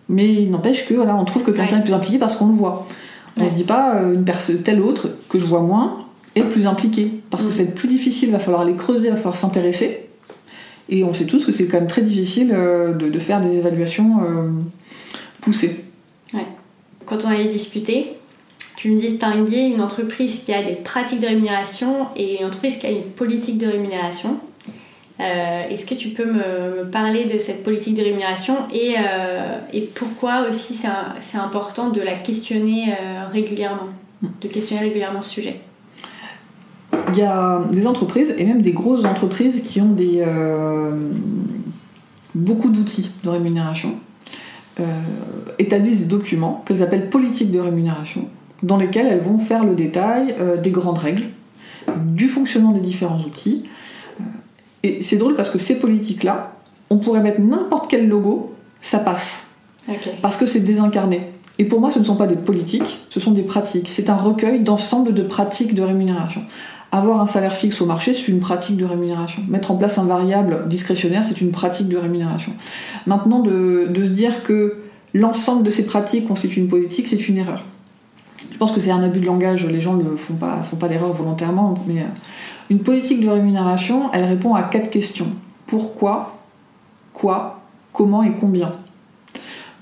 Mais il n'empêche que voilà, on trouve que quelqu'un est plus impliqué parce qu'on le voit. On ne se dit pas, euh, une personne telle autre, que je vois moins, est plus impliquée. Parce que mm. c'est plus difficile, il va falloir les creuser, il va falloir s'intéresser. Et on sait tous que c'est quand même très difficile euh, de, faire des évaluations euh, poussées. Ouais. Quand on avait discuté, tu me distinguais une entreprise qui a des pratiques de rémunération et une entreprise qui a une politique de rémunération. Euh, est-ce que tu peux me, parler de cette politique de rémunération et, et pourquoi aussi c'est important de la questionner régulièrement, de questionner régulièrement ce sujet? Il y a des entreprises, et même des grosses entreprises, qui ont euh, beaucoup d'outils de rémunération, euh, établissent des documents qu'elles appellent politiques de rémunération, dans lesquels elles vont faire le détail euh, des grandes règles, du fonctionnement des différents outils. Et c'est drôle parce que ces politiques-là, on pourrait mettre n'importe quel logo, ça passe. Parce que c'est désincarné. Et pour moi, ce ne sont pas des politiques, ce sont des pratiques. C'est un recueil d'ensemble de pratiques de rémunération. Avoir un salaire fixe au marché, c'est une pratique de rémunération. Mettre en place un variable discrétionnaire, c'est une pratique de rémunération. Maintenant, de, se dire que l'ensemble de ces pratiques constitue une politique, c'est une erreur. Je pense que c'est un abus de langage, les gens ne font pas, font pas l'erreur volontairement, mais euh, une politique de rémunération, elle répond à quatre questions. Pourquoi, quoi, comment et combien?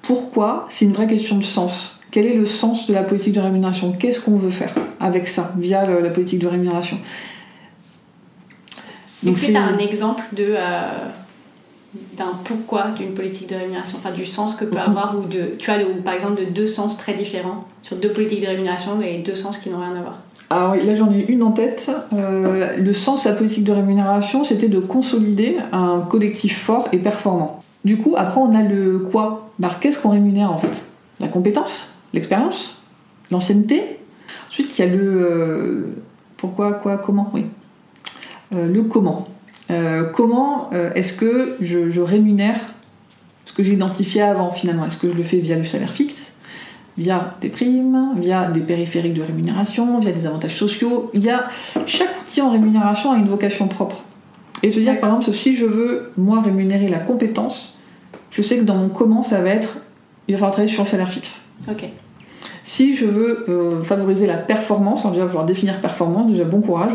Pourquoi, c'est une vraie question de sens. Quel est le sens de la politique de rémunération? Qu'est-ce qu'on veut faire avec ça, via la politique de rémunération? Est-ce que tu as un exemple de, euh, d'un pourquoi d'une politique de rémunération, enfin du sens que peut mm-hmm. avoir, ou de, tu as par exemple de deux sens très différents sur deux politiques de rémunération et deux sens qui n'ont rien à voir ah oui, là j'en ai une en tête. Euh, le sens de la politique de rémunération, c'était de consolider un collectif fort et performant. Du coup, après on a le quoi? Bah, Qu'est-ce qu'on rémunère en fait? La compétence? L'expérience, l'ancienneté? Ensuite, il y a le euh, pourquoi, quoi, comment, oui. Euh, le comment. Euh, comment est-ce que je, rémunère ce que j'ai identifié avant finalement? Est-ce que je le fais via le salaire fixe, via des primes, via des périphériques de rémunération, via des avantages sociaux? Il chaque outil en rémunération a une vocation propre. Et se dire par exemple si je veux moi rémunérer la compétence, je sais que dans mon comment ça va être il va falloir travailler sur le salaire fixe. Si je veux euh, favoriser la performance, alors déjà il va falloir définir performance, déjà bon courage.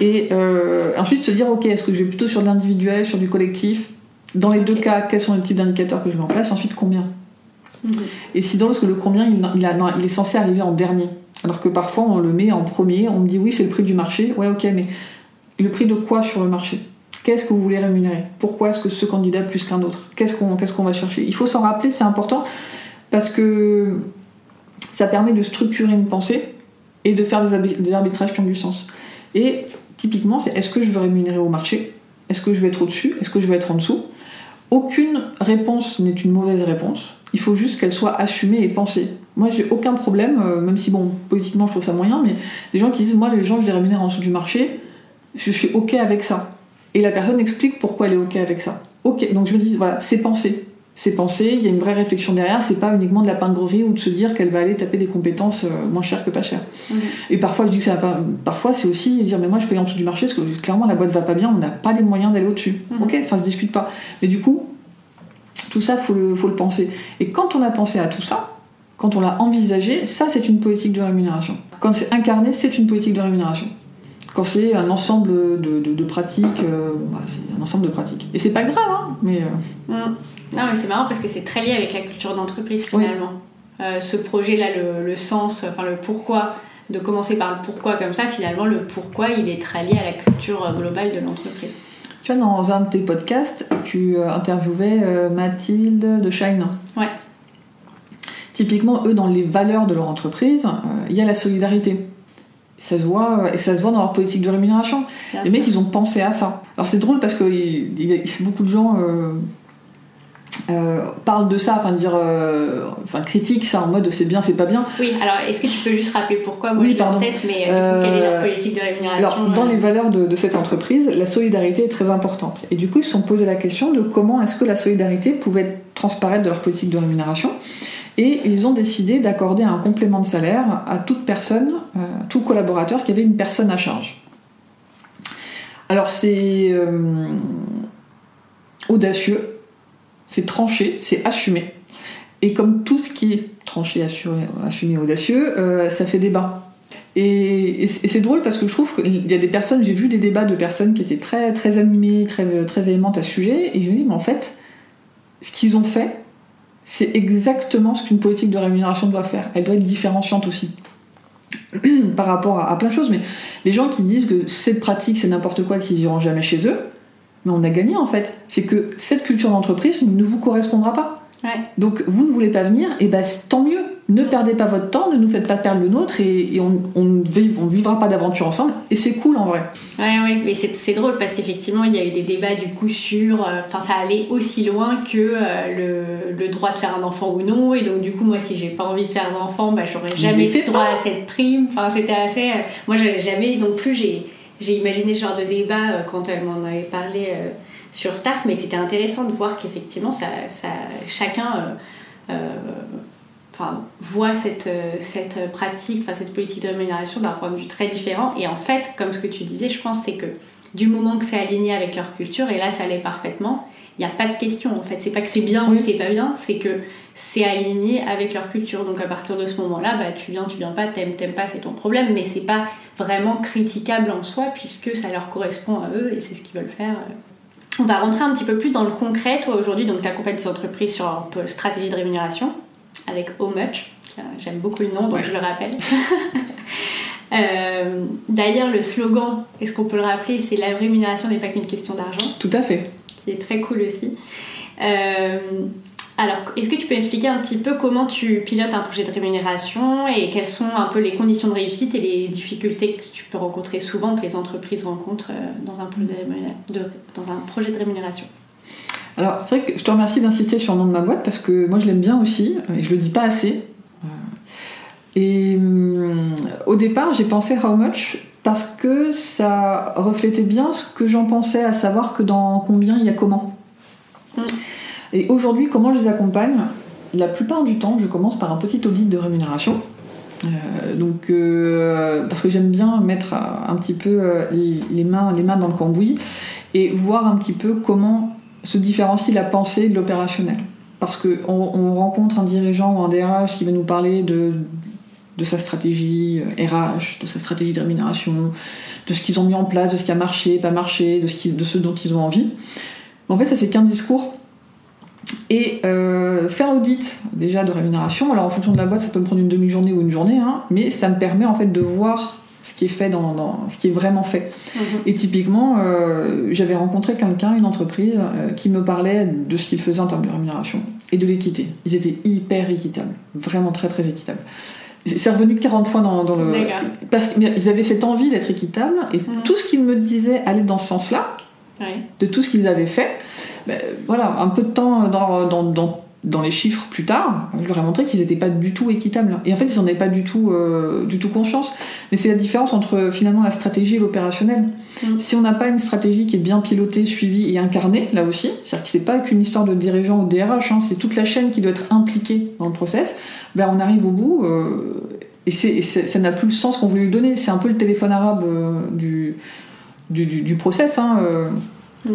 Et euh, ensuite se dire, ok, est-ce que je vais plutôt sur l'individuel, sur du collectif? Dans les deux cas, quels sont les types d'indicateurs que je mets en place? Ensuite, combien? Mhm. Et si dans parce que le combien, il, il, est censé arriver en dernier. Alors que parfois, on le met en premier, on me dit, oui, c'est le prix du marché. Ouais, ok, mais le prix de quoi sur le marché? Qu'est-ce que vous voulez rémunérer? Pourquoi est-ce que ce candidat plus qu'un autre? Qu'est-ce qu'on qu'est-ce qu'on va chercher? Il faut s'en rappeler, c'est important parce que ça permet de structurer une pensée et de faire des, arbitrages qui ont du sens. Et typiquement, c'est est-ce que je veux rémunérer au marché? Est-ce que je vais être au-dessus? Est-ce que je vais être en dessous? Aucune réponse n'est une mauvaise réponse. Il faut juste qu'elle soit assumée et pensée. Moi, j'ai aucun problème, euh, même si, bon, politiquement, je trouve ça moyen, mais des gens qui disent, moi, les gens, je les rémunère en dessous du marché, je suis OK avec ça. Et la personne explique pourquoi elle est OK avec ça. OK, donc je me dis, voilà, c'est pensé c'est pensé, il y a une vraie réflexion derrière, c'est pas uniquement de la pingrerie ou de se dire qu'elle va aller taper des compétences euh, moins chères que pas chères. Et parfois, je dis que c'est parfois c'est aussi dire mais moi je paye en dessous du marché parce que clairement la boîte va pas bien, on n'a pas les moyens d'aller au-dessus. Mhm. Ok, enfin se discute pas. Mais du coup, Tout ça, faut le, faut le penser. Et quand on a pensé à tout ça, quand on l'a envisagé, ça c'est une politique de rémunération. Quand c'est incarné, c'est une politique de rémunération. Quand c'est un ensemble de, pratiques, euh, bah, c'est un ensemble de pratiques. Et c'est pas grave, hein, mais. Euh, mm. Non, mais c'est marrant parce que c'est très lié avec la culture d'entreprise finalement. Euh, ce projet-là, le, sens, enfin le pourquoi, de commencer par le pourquoi comme ça, finalement, le pourquoi, il est très lié à la culture globale de l'entreprise. Tu vois, dans un de tes podcasts, tu interviewais Mathilde de Shine. Ouais. Typiquement, eux, dans les valeurs de leur entreprise, il y a la solidarité. Ça se voit, et ça se voit dans leur politique de rémunération. les mecs, ils ont pensé à ça. Alors c'est drôle parce y a beaucoup de gens euh, euh, parlent de ça, enfin dire, euh, enfin critiquent ça en mode c'est bien, c'est pas bien. Oui. Alors est-ce que tu peux juste rappeler pourquoi Moi, oui, en tête, mais quelle est leur politique de rémunération Alors dans les valeurs de, de, cette entreprise, la solidarité est très importante. Et du coup, ils se sont posé la question de comment est-ce que la solidarité pouvait transparaître de leur politique de rémunération et ils ont décidé d'accorder un complément de salaire à toute personne, euh, tout collaborateur qui avait une personne à charge. Alors c'est euh, audacieux, c'est tranché, c'est assumé. Et comme tout ce qui est tranché, assumé, assumé audacieux, euh, ça fait débat. Et, c'est drôle parce que je trouve qu'il y a des personnes, j'ai vu des débats de personnes qui étaient très, très animées, très, très véhémentes à ce sujet, et je me dis, mais en fait, ce qu'ils ont fait, c'est exactement ce qu'une politique de rémunération doit faire. Elle doit être différenciante aussi <clears throat> par rapport à, plein de choses. Mais les gens qui disent que cette pratique, c'est n'importe quoi, qu'ils iront jamais chez eux, mais on a gagné en fait. C'est que cette culture d'entreprise ne vous correspondra pas. Donc vous ne voulez pas venir, et ben tant mieux. Ne perdez pas votre temps, ne nous faites pas perdre le nôtre, et, on ne vivra pas d'aventure ensemble. Et c'est cool en vrai. Oui, oui, mais c'est drôle parce qu'effectivement, il y a eu des débats du coup sur. Euh, enfin, ça allait aussi loin que euh, le, droit de faire un enfant ou non. Et donc, du coup, moi, si j'ai pas envie de faire un enfant, bah, j'aurais jamais droit à cette prime. Enfin, c'était assez. Euh, moi, j'avais jamais non plus. J'ai imaginé ce genre de débat quand elle m'en avait parlé sur TAF, mais c'était intéressant de voir qu'effectivement, ça, chacun euh, euh, voit cette, euh, cette pratique, cette politique de rémunération d'un point de vue très différent. Et en fait, comme ce que tu disais, je pense, c'est que du moment que c'est aligné avec leur culture, et là, ça l'est parfaitement, il n'y a pas de question en fait. C'est pas que c'est bien ou c'est pas bien, c'est que c'est aligné avec leur culture. Donc à partir de ce moment-là, bah, tu viens, tu viens pas, t'aimes, t'aimes pas, c'est ton problème, mais c'est pas vraiment critiquable en soi puisque ça leur correspond à eux et c'est ce qu'ils veulent faire. On va rentrer un petit peu plus dans le concret. Toi, aujourd'hui, donc, tu accompagnes des entreprises sur un peu stratégie de rémunération avec How Much. J'aime beaucoup le nom, donc je le rappelle. <laughs> Euh, d'ailleurs, le slogan, est-ce qu'on peut le rappeler C'est la rémunération n'est pas qu'une question d'argent. Tout à fait. Qui est très cool aussi. Euh, alors, est-ce que tu peux expliquer un petit peu comment tu pilotes un projet de rémunération et quelles sont un peu les conditions de réussite et les difficultés que tu peux rencontrer souvent, que les entreprises rencontrent euh, dans un projet de, rémunération? Alors, c'est vrai que je te remercie d'insister sur le nom de ma boîte parce que moi je l'aime bien aussi et je le dis pas assez. Euh, et hum, au départ, j'ai pensé How Much parce que ça reflétait bien ce que j'en pensais, à savoir que dans combien il y a comment. Mm. Et aujourd'hui, comment je les accompagne? La plupart du temps, je commence par un petit audit de rémunération. Euh, donc, euh, parce que j'aime bien mettre un petit peu euh, les, mains, les mains dans le cambouis et voir un petit peu comment se différencie la pensée de l'opérationnel. Parce qu'on on rencontre un dirigeant ou un DRH qui va nous parler de, de sa stratégie RH, de sa stratégie de rémunération, de ce qu'ils ont mis en place, de ce qui a marché, pas marché, de ce, de ce dont ils ont envie. en fait, ça, c'est qu'un discours et euh, faire l'audit déjà de rémunération, alors en fonction de la boîte, ça peut me prendre une demi-journée ou une journée, hein, mais ça me permet en fait de voir ce qui est fait dans, ce qui est vraiment fait. Mhm. Et typiquement, euh, j'avais rencontré quelqu'un, une entreprise, euh, qui me parlait de ce qu'il faisait en termes de rémunération et de l'équité. Ils étaient hyper équitables, vraiment très très équitables. C'est revenu 40 fois dans, le. Parce qu'ils avaient cette envie d'être équitables et mhm. tout ce qu'ils me disaient allait dans ce sens-là, de tout ce qu'ils avaient fait. Ben, voilà, un peu de temps dans, les chiffres plus tard, je leur ai montré qu'ils n'étaient pas du tout équitables. Et en fait, ils n'en avaient pas du tout, euh, du tout conscience. Mais c'est la différence entre finalement la stratégie et l'opérationnel. Mm. Si on n'a pas une stratégie qui est bien pilotée, suivie et incarnée, là aussi, c'est-à-dire que c'est pas qu'une histoire de dirigeant ou de DRH, hein, c'est toute la chaîne qui doit être impliquée dans le process, ben on arrive au bout. Euh, et, ça n'a plus le sens qu'on voulait lui donner. C'est un peu le téléphone arabe euh, du, du, process. Hein, mm.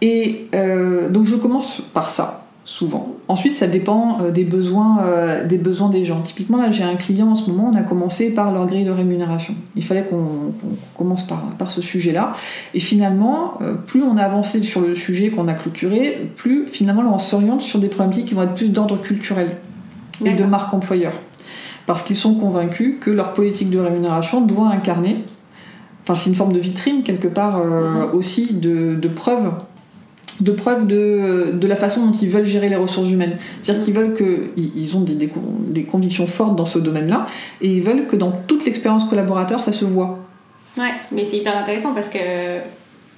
Et euh, donc je commence par ça. souvent. Ensuite, ça dépend euh, des besoins, euh, des besoins des gens. Typiquement, là, j'ai un client en ce moment, on a commencé par leur grille de rémunération. Il fallait qu'on commence par, par ce sujet-là. Et finalement, euh, plus on a avancé sur le sujet qu'on a clôturé, plus finalement on s'oriente sur des problématiques qui vont être plus d'ordre culturel et de marque employeur. Parce qu'ils sont convaincus que leur politique de rémunération doit incarner, enfin c'est une forme de vitrine quelque part mm-hmm. aussi de, de preuve de preuve de, de, la façon dont ils veulent gérer les ressources humaines. C'est-à-dire qu'ils veulent que ils ont des, des, convictions fortes dans ce domaine-là et ils veulent que dans toute l'expérience collaborateur, ça se voit. Ouais, mais c'est hyper intéressant parce que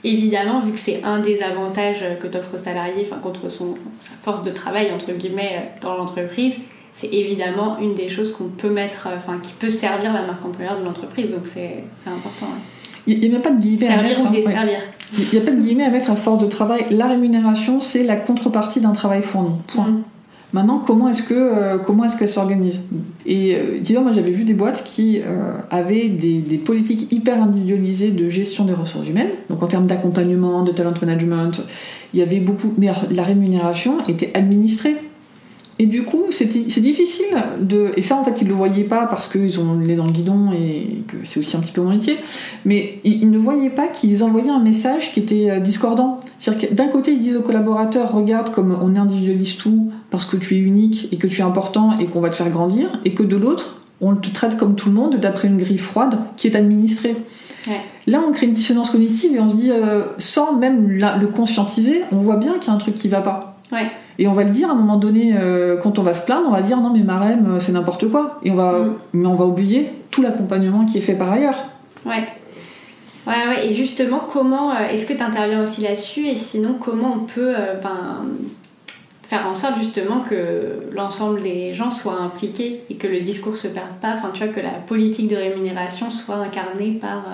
évidemment, vu que c'est un des avantages que t'offres au salarié, enfin contre son sa force de travail entre guillemets dans l'entreprise, c'est évidemment une des choses qu'on peut mettre, enfin qui peut servir la marque employeur de l'entreprise. Donc c'est important. Il n'y a pas de guillemets à mettre. ou hein. desservir. Il n'y a pas de guillemets à mettre à force de travail. La rémunération, c'est la contrepartie d'un travail fourni. Point. Mm. Maintenant, comment est-ce que euh, comment est-ce qu'elle s'organise? Et euh, moi j'avais vu des boîtes qui euh, avaient des, des, politiques hyper individualisées de gestion des ressources humaines. Donc en termes d'accompagnement, de talent management, il y avait beaucoup. Mais la rémunération était administrée. Et du coup, c'est difficile de. Et ça, en fait, ils ne le voyaient pas parce qu'ils ont le nez dans le guidon et que c'est aussi un petit peu mon métier. Mais ils, ne voyaient pas qu'ils envoyaient un message qui était euh, discordant. C'est-à-dire que d'un côté, ils disent aux collaborateurs Regarde comme on individualise tout parce que tu es unique et que tu es important et qu'on va te faire grandir. Et que de l'autre, on te traite comme tout le monde d'après une grille froide qui est administrée. Là, on crée une dissonance cognitive et on se dit, euh, sans même le conscientiser, on voit bien qu'il y a un truc qui va pas. Ouais. Et on va le dire à un moment donné, euh, quand on va se plaindre, on va dire non mais ma euh, c'est n'importe quoi. Et on va, mm. mais on va oublier tout l'accompagnement qui est fait par ailleurs. Ouais. Ouais, ouais. Et justement, comment euh, est-ce que tu interviens aussi là-dessus? Et sinon, comment on peut ben, faire en sorte justement que l'ensemble des gens soient impliqués et que le discours se perde pas? Enfin, tu vois, que la politique de rémunération soit incarnée par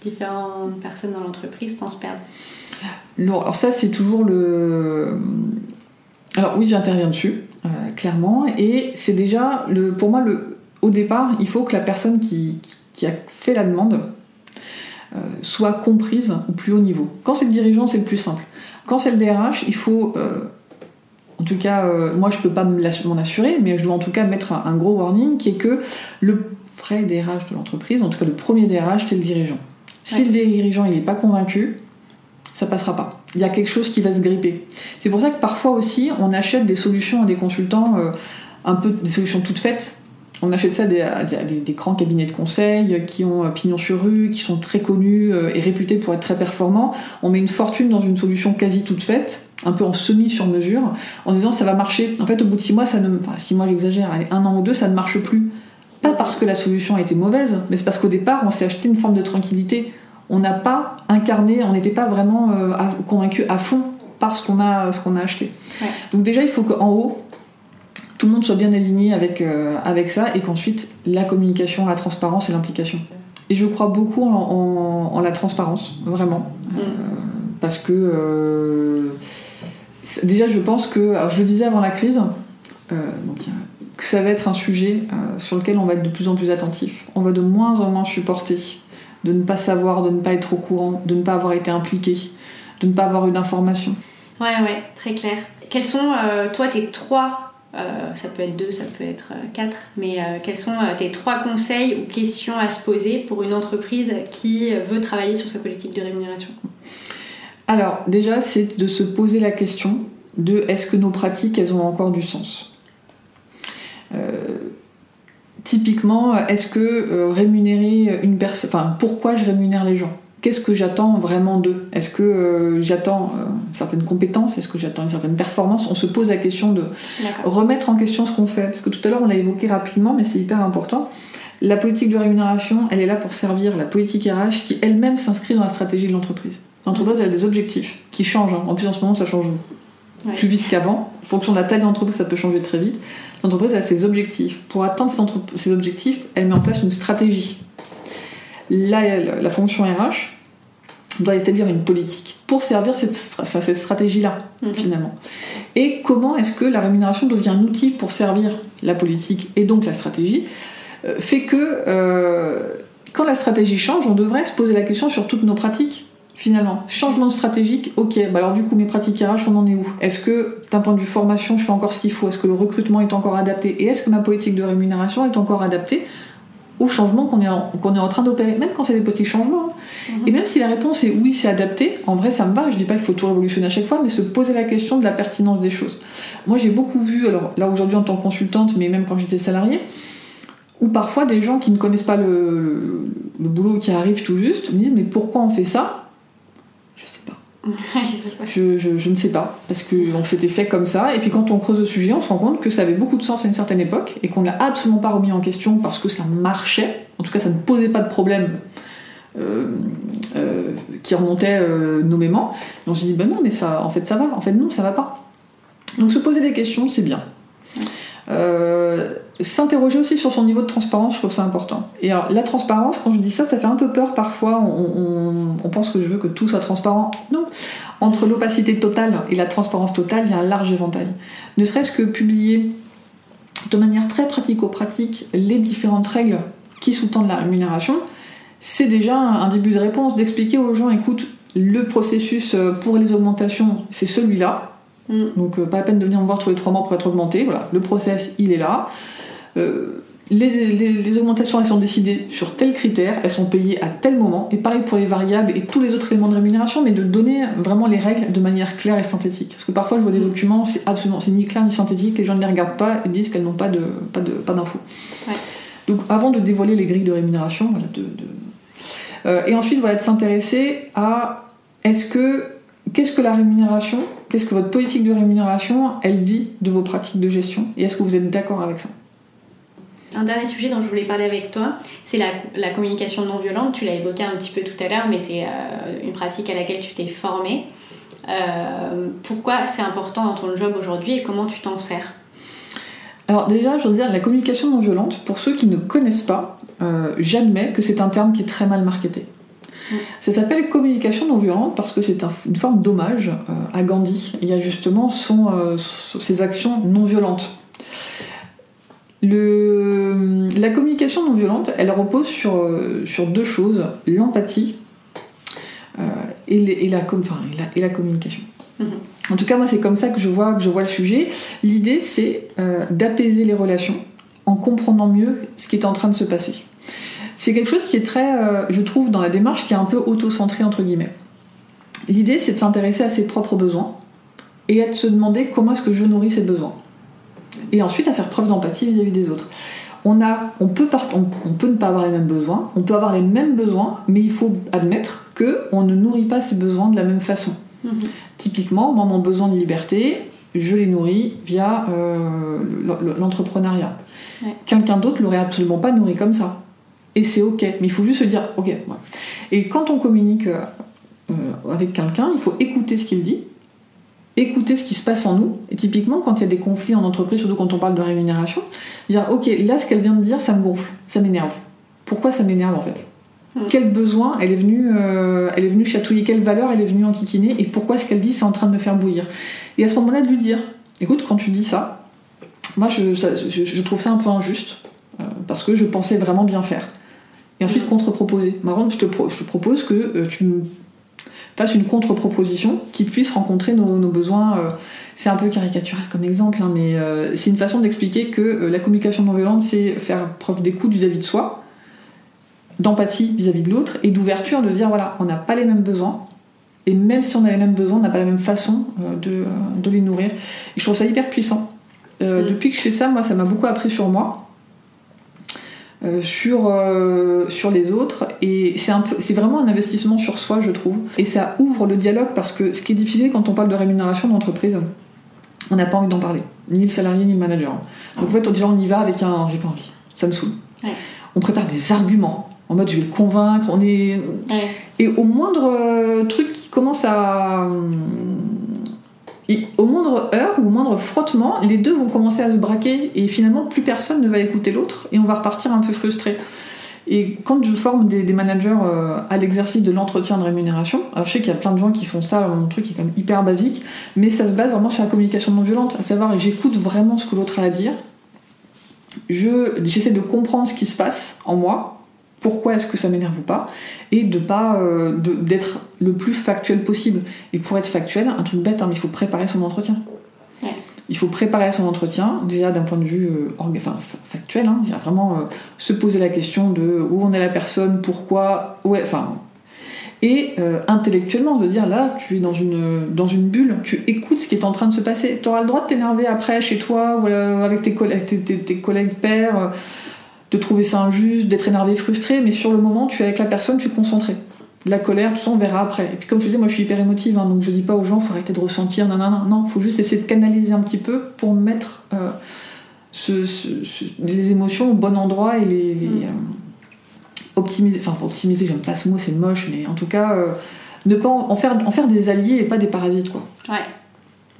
différentes personnes dans l'entreprise sans se perdre. Non, alors ça, c'est toujours le alors oui, j'interviens dessus, euh, clairement, et c'est déjà, le, pour moi, le, au départ, il faut que la personne qui, a fait la demande euh, soit comprise au plus haut niveau. Quand c'est le dirigeant, c'est le plus simple. Quand c'est le DRH, il faut, euh, en tout cas, moi je peux pas m'en assurer, mais je dois en tout cas mettre un, gros warning qui est que le vrai DRH de l'entreprise, en tout cas le premier DRH, c'est le dirigeant. Si le dirigeant il n'est pas convaincu, ça passera pas. Il y a quelque chose qui va se gripper. C'est pour ça que parfois aussi, on achète des solutions à des consultants, euh, un peu des solutions toutes faites. On achète ça à des, grands cabinets de conseil qui ont euh, pignon sur rue, qui sont très connus euh, et réputés pour être très performants. On met une fortune dans une solution quasi toute faite, un peu en semi sur mesure, en se disant ça va marcher. En fait, au bout de six mois, ça ne, enfin six mois j'exagère, un an ou deux, ça ne marche plus. Pas parce que la solution a été mauvaise, mais c'est parce qu'au départ, on s'est acheté une forme de tranquillité on n'a pas incarné, on n'était pas vraiment euh, convaincu à fond par ce qu'on a, ce qu'on a acheté. Donc déjà, il faut qu'en haut, tout le monde soit bien aligné avec, euh, avec ça et qu'ensuite, la communication, la transparence et l'implication. Et je crois beaucoup en, la transparence, vraiment. Mm. Euh, parce que déjà, je pense que, alors je le disais avant la crise, que ça va être un sujet sur lequel on va être de plus en plus attentif. On va de moins en moins supporter de ne pas savoir, de ne pas être au courant, de ne pas avoir été impliqué, de ne pas avoir eu d'informations. Ouais, ouais, très clair. Quels sont, euh, toi, tes trois, euh, ça peut être deux, ça peut être euh, quatre, mais quels sont tes trois conseils ou questions à se poser pour une entreprise qui veut travailler sur sa politique de rémunération? Alors, déjà, c'est de se poser la question de est-ce que nos pratiques, elles ont encore du sens? Typiquement, est-ce que euh, rémunérer une personne. Enfin, pourquoi je rémunère les gens? Qu'est-ce que j'attends vraiment d'eux? Est-ce que euh, j'attends euh, certaines compétences? Est-ce que j'attends une certaine performance? On se pose la question de remettre en question ce qu'on fait. Parce que tout à l'heure, on l'a évoqué rapidement, mais c'est hyper important. La politique de rémunération, elle est là pour servir la politique RH qui elle-même s'inscrit dans la stratégie de l'entreprise. L'entreprise a des objectifs qui changent. Hein. En plus, en ce moment, ça change plus vite qu'avant. En fonction de la taille de l'entreprise, ça peut changer très vite. L'entreprise a ses objectifs. Pour atteindre ses objectifs, elle met en place une stratégie. Là, la fonction RH doit établir une politique pour servir cette, cette stratégie-là, mhm. finalement. Et comment est-ce que la rémunération devient un outil pour servir la politique et donc la stratégie euh, fait que euh, quand la stratégie change, on devrait se poser la question sur toutes nos pratiques finalement. Changement de stratégique, ok, bah alors du coup mes pratiques RH, on en est où? Est-ce que d'un point de vue formation, je fais encore ce qu'il faut? Est-ce que le recrutement est encore adapté? Et est-ce que ma politique de rémunération est encore adaptée au changement qu'on est, en, qu'on est en train d'opérer, même quand c'est des petits changements. Hein. Mhm. Et même si la réponse est oui, c'est adapté, en vrai ça me va, je dis pas qu'il faut tout révolutionner à chaque fois, mais se poser la question de la pertinence des choses. Moi j'ai beaucoup vu, alors là aujourd'hui en tant que consultante, mais même quand j'étais salariée, ou parfois des gens qui ne connaissent pas le, le boulot qui arrive tout juste me disent mais pourquoi on fait ça? Je, je, ne sais pas, parce qu'on s'était fait comme ça, et puis quand on creuse le sujet, on se rend compte que ça avait beaucoup de sens à une certaine époque, et qu'on l'a absolument pas remis en question parce que ça marchait, en tout cas ça ne posait pas de problème euh, euh, qui remontait euh, nommément. Et on s'est dit, ben non, mais ça, en fait ça va, en fait non, ça va pas. Donc se poser des questions, c'est bien. Euh, s'interroger aussi sur son niveau de transparence, je trouve ça important. Et alors, la transparence, quand je dis ça, ça fait un peu peur parfois. On, pense que je veux que tout soit transparent. Non. Entre l'opacité totale et la transparence totale, il y a un large éventail. Ne serait-ce que publier de manière très pratico-pratique les différentes règles qui sous-tendent la rémunération, c'est déjà un début de réponse, d'expliquer aux gens, écoute, le processus pour les augmentations, c'est celui-là. Mm. Donc euh, pas la peine de venir me voir tous les trois mois pour être augmenté. Voilà, le process, il est là. Euh, les, augmentations, elles sont décidées sur tel critère, elles sont payées à tel moment, et pareil pour les variables et tous les autres éléments de rémunération, mais de donner vraiment les règles de manière claire et synthétique. Parce que parfois je vois des documents, c'est absolument, c'est ni clair ni synthétique, les gens ne les regardent pas et disent qu'elles n'ont pas de, pas de, pas d'infos. Donc avant de dévoiler les grilles de rémunération, voilà, de, euh, et ensuite voilà de s'intéresser à est-ce que qu'est-ce que la rémunération, qu'est-ce que votre politique de rémunération, elle dit de vos pratiques de gestion, et est-ce que vous êtes d'accord avec ça? Un dernier sujet dont je voulais parler avec toi, c'est la, communication non violente. Tu l'as évoqué un petit peu tout à l'heure, mais c'est euh, une pratique à laquelle tu t'es formée. Euh, pourquoi c'est important dans ton job aujourd'hui et comment tu t'en sers? Alors déjà, je veux dire, la communication non violente, pour ceux qui ne connaissent pas, euh, j'admets que c'est un terme qui est très mal marketé. Mm. Ça s'appelle communication non violente parce que c'est une forme d'hommage à Gandhi. Il y a justement son, ses actions non violentes. Le, la communication non violente, elle repose sur, euh, sur deux choses, l'empathie euh, et, la, et, la, communication. Mm-hmm. En tout cas, moi, c'est comme ça que je vois, que je vois le sujet. L'idée, c'est euh, d'apaiser les relations en comprenant mieux ce qui est en train de se passer. C'est quelque chose qui est très, je trouve, dans la démarche, qui est un peu auto-centré, entre guillemets. L'idée, c'est de s'intéresser à ses propres besoins et à se demander comment est-ce que je nourris ces besoins et ensuite à faire preuve d'empathie vis-à-vis des autres. On, a, on, peut on, peut ne pas avoir les mêmes besoins, on peut avoir les mêmes besoins, mais il faut admettre qu'on ne nourrit pas ces besoins de la même façon. Mhm. Typiquement, moi, mon besoin de liberté, je les nourris via euh, l'entrepreneuriat. Quelqu'un d'autre l'aurait absolument pas nourri comme ça. Et c'est ok, mais il faut juste se dire ok. Et quand on communique euh, avec quelqu'un, il faut écouter ce qu'il dit, écouter ce qui se passe en nous. Et typiquement, quand il y a des conflits en entreprise, surtout quand on parle de rémunération, dire ok, là ce qu'elle vient de dire, ça me gonfle, ça m'énerve. Pourquoi ça m'énerve en fait hmm. Quel besoin elle est venue, euh, elle est venue chatouiller, quelle valeur elle est venue enquiquiner, et pourquoi ce qu'elle dit, c'est en train de me faire bouillir. Et à ce moment-là, de lui dire, écoute, quand tu dis ça, moi je, je, trouve ça un peu injuste, euh, parce que je pensais vraiment bien faire. Et ensuite, hmm. contre-proposer. Maintenant, je te, je te propose que euh, tu me fasse une contre-proposition qui puisse rencontrer nos, besoins. Euh, c'est un peu caricatural comme exemple, hein, mais euh, c'est une façon d'expliquer que euh, la communication non violente, c'est faire preuve d'écoute vis-à-vis de soi, d'empathie vis-à-vis de l'autre, et d'ouverture de dire voilà, on n'a pas les mêmes besoins, et même si on a les mêmes besoins, on n'a pas la même façon de, de, les nourrir. Et je trouve ça hyper puissant. Mm. Depuis que je fais ça, moi, ça m'a beaucoup appris sur moi. Euh, sur, euh, sur les autres. Et c'est un c'est vraiment un investissement sur soi je trouve. Et ça ouvre le dialogue parce que ce qui est difficile quand on parle de rémunération d'entreprise on n'a pas envie d'en parler. Ni le salarié ni le manager. Donc en fait déjà on y va avec un j'ai pas envie. Ça me saoule. On prépare des arguments. En mode je vais le convaincre. On est et au moindre euh, truc qui commence à et au moindre heure ou au moindre frottement, les deux vont commencer à se braquer et finalement plus personne ne va écouter l'autre et on va repartir un peu frustré. Et quand je forme des, managers euh, à l'exercice de l'entretien de rémunération, alors je sais qu'il y a plein de gens qui font ça, un truc est quand même hyper basique, mais ça se base vraiment sur la communication non violente, à savoir j'écoute vraiment ce que l'autre a à dire, j'essaie de comprendre ce qui se passe en moi, pourquoi est-ce que ça m'énerve ou pas, et de pas euh, d'être le plus factuel possible. Et pour être factuel, un truc bête, hein, mais il faut préparer son entretien. Ouais. Il faut préparer son entretien, déjà d'un point de vue euh, enfin, fa- factuel, hein, il y a vraiment euh, se poser la question de où en est la personne, pourquoi, ouais, enfin. Et euh, intellectuellement, de dire là, tu es dans une, dans une bulle, tu écoutes ce qui est en train de se passer. Tu auras le droit de t'énerver après chez toi ou avec tes, collègues, tes, tes- tes collègues pairs, de trouver ça injuste, d'être énervé, frustré, mais sur le moment, tu es avec la personne, tu es concentré. De la colère, tout ça, on verra après. Et puis comme je disais, moi je suis hyper émotive, hein, donc je dis pas aux gens, faut arrêter de ressentir, nanana. Non, faut juste essayer de canaliser un petit peu pour mettre euh, ce- ce- ce- les émotions au bon endroit et les, les, Mm. euh, optimiser. Enfin, pas optimiser, j'aime pas ce mot, c'est moche, mais en tout cas, euh, ne pas en en faire, en faire des alliés et pas des parasites, quoi. Ouais.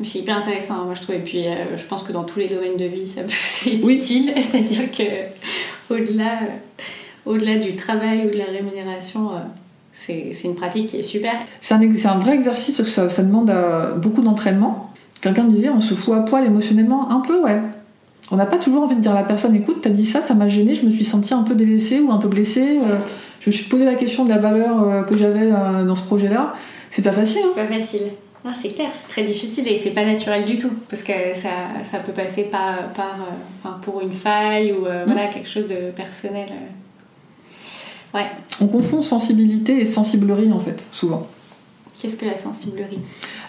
C'est hyper intéressant, hein, moi je trouve. Et puis euh, je pense que dans tous les domaines de vie, ça peut <laughs> c'est Oui. utile. <laughs> C'est-à-dire que <laughs> au-delà, euh, au-delà du travail ou de la rémunération, euh, c'est une pratique qui est super. C'est un, vrai exercice, parce que ça, ça demande euh, beaucoup d'entraînement. Quelqu'un me disait, on se fout à poil émotionnellement Un peu, ouais. On n'a pas toujours envie de dire à la personne, écoute, t'as dit ça, ça m'a gêné, je me suis sentie un peu délaissée ou un peu blessée. je me suis posé la question de la valeur que j'avais dans ce projet-là. C'est pas facile, hein. C'est pas facile. Non, c'est clair, c'est très difficile et c'est pas naturel du tout parce que ça, ça peut passer par, par euh, enfin, pour une faille ou euh, Mm. voilà quelque chose de personnel. euh. Ouais. On confond sensibilité et sensiblerie, en fait, souvent. Qu'est-ce que la sensiblerie?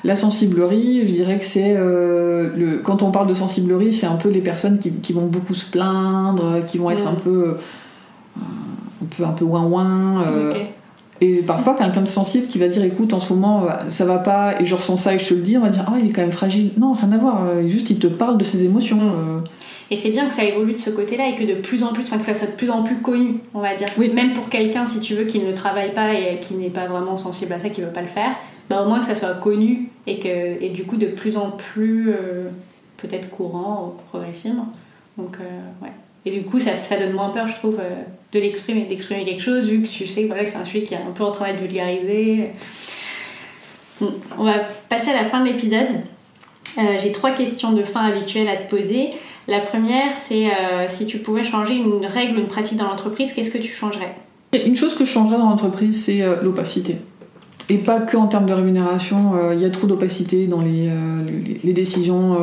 La sensiblerie, je dirais que c'est euh, le quand on parle de sensiblerie, c'est un peu les personnes qui, qui vont beaucoup se plaindre, qui vont être Mm. un peu euh, un peu un peu ouin ouin. Et parfois, quelqu'un de sensible qui va dire écoute, en ce moment, euh, ça va pas et je ressens ça et je te le dis, on va dire ah, il est quand même fragile. Non, rien à voir. euh, Juste, il te parle de ses émotions. Mm. euh. Et c'est bien que ça évolue de ce côté-là et que de plus en plus, enfin que ça soit de plus en plus connu, on va dire. Oui. Même pour quelqu'un, si tu veux, qui ne travaille pas et qui n'est pas vraiment sensible à ça, qui veut pas le faire, bah au moins que ça soit connu et que et du coup de plus en plus euh, peut-être courant progressivement. Donc euh, ouais. Et du coup, ça, donne moins peur, je trouve, euh, de l'exprimer, d'exprimer quelque chose, vu que tu sais voilà, que c'est un sujet qui est un peu en train d'être vulgarisé. On va passer à la fin de l'épisode. Euh, J'ai trois questions de fin habituelles à te poser. La première, c'est euh, si tu pouvais changer une règle ou une pratique dans l'entreprise, qu'est-ce que tu changerais? Une chose que je changerais dans l'entreprise, c'est l'opacité. Et pas que en termes de rémunération, il y a trop d'opacité dans les, les décisions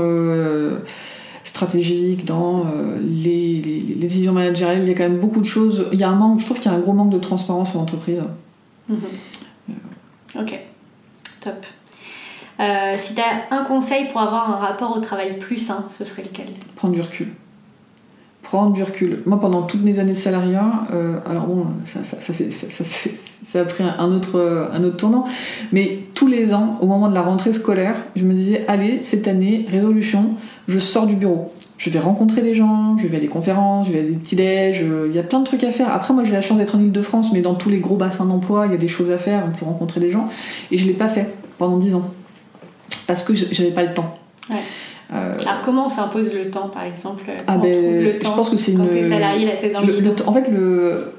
stratégiques, dans euh, les, les- les décisions managériales. Il y a quand même beaucoup de choses. Il y a un manque, je trouve qu'il y a un gros manque de transparence en entreprise. Ok, top. Euh, si tu as un conseil pour avoir un rapport au travail plus sain, ce serait lequel? Prendre du recul. Prendre du recul. Moi, pendant toutes mes années de salariat, euh, alors bon, ça, ça, ça, c'est- ça, ça, c'est- ça a pris un autre, un autre tournant, mais tous les ans, au moment de la rentrée scolaire, je me disais, allez, cette année, résolution, je sors du bureau. Je vais rencontrer des gens, je vais à des conférences, je vais à des petits-déj, euh, il y a plein de trucs à faire. Après, moi, j'ai la chance d'être en Ile-de-France, mais dans tous les gros bassins d'emploi, il y a des choses à faire pour rencontrer des gens, et je l'ai pas fait pendant dix ans. Parce que j'avais pas le temps. Ouais. Euh, Alors comment on s'impose le temps, par exemple ah on ben, le je temps pense que c'est une. t'es salarié, dans le, en fait, le,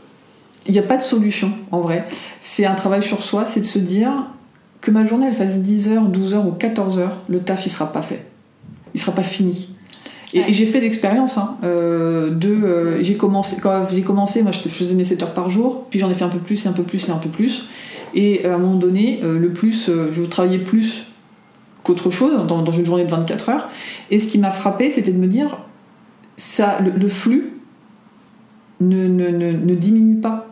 il n'y a pas de solution en vrai. C'est un travail sur soi, c'est de se dire que ma journée elle fasse 10h, 12h ou 14h, le taf il sera pas fait. Il sera pas fini. Et, Ouais. et j'ai fait l'expérience hein, euh, de. euh, j'ai commencé, quand j'ai commencé, moi je faisais mes 7 heures par jour, puis j'en ai fait un peu plus et un peu plus et un peu plus. Et euh, à un moment donné, euh, le plus, je travaillais plus qu'autre chose dans, dans une journée de 24 heures. Et ce qui m'a frappé, c'était de me dire ça, le, le flux ne, ne, ne, ne diminue pas.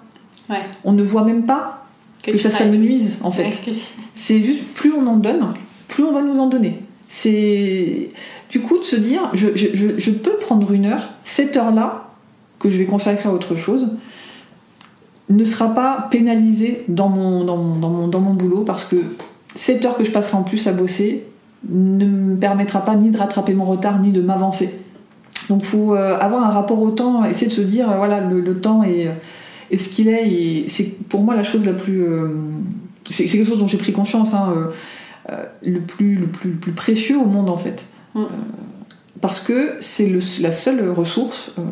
Ouais. On ne voit même pas que, tu ça travailles s'amenuise en plus. fait. Que C'est juste plus on en donne, plus on va nous en donner. C'est du coup de se dire je, je, je, peux prendre une heure, cette heure-là que je vais consacrer à autre chose ne sera pas pénalisée dans mon, dans mon, dans mon, dans mon boulot parce que cette heure que je passerai en plus à bosser ne me permettra pas ni de rattraper mon retard ni de m'avancer. Donc faut euh, avoir un rapport au temps, essayer de se dire voilà le, temps est, ce qu'il est et c'est pour moi la chose la plus euh, c'est quelque chose dont j'ai pris conscience hein, euh, le, plus, le, plus, le plus précieux au monde en fait. Mm. Euh, parce que c'est la seule ressource euh,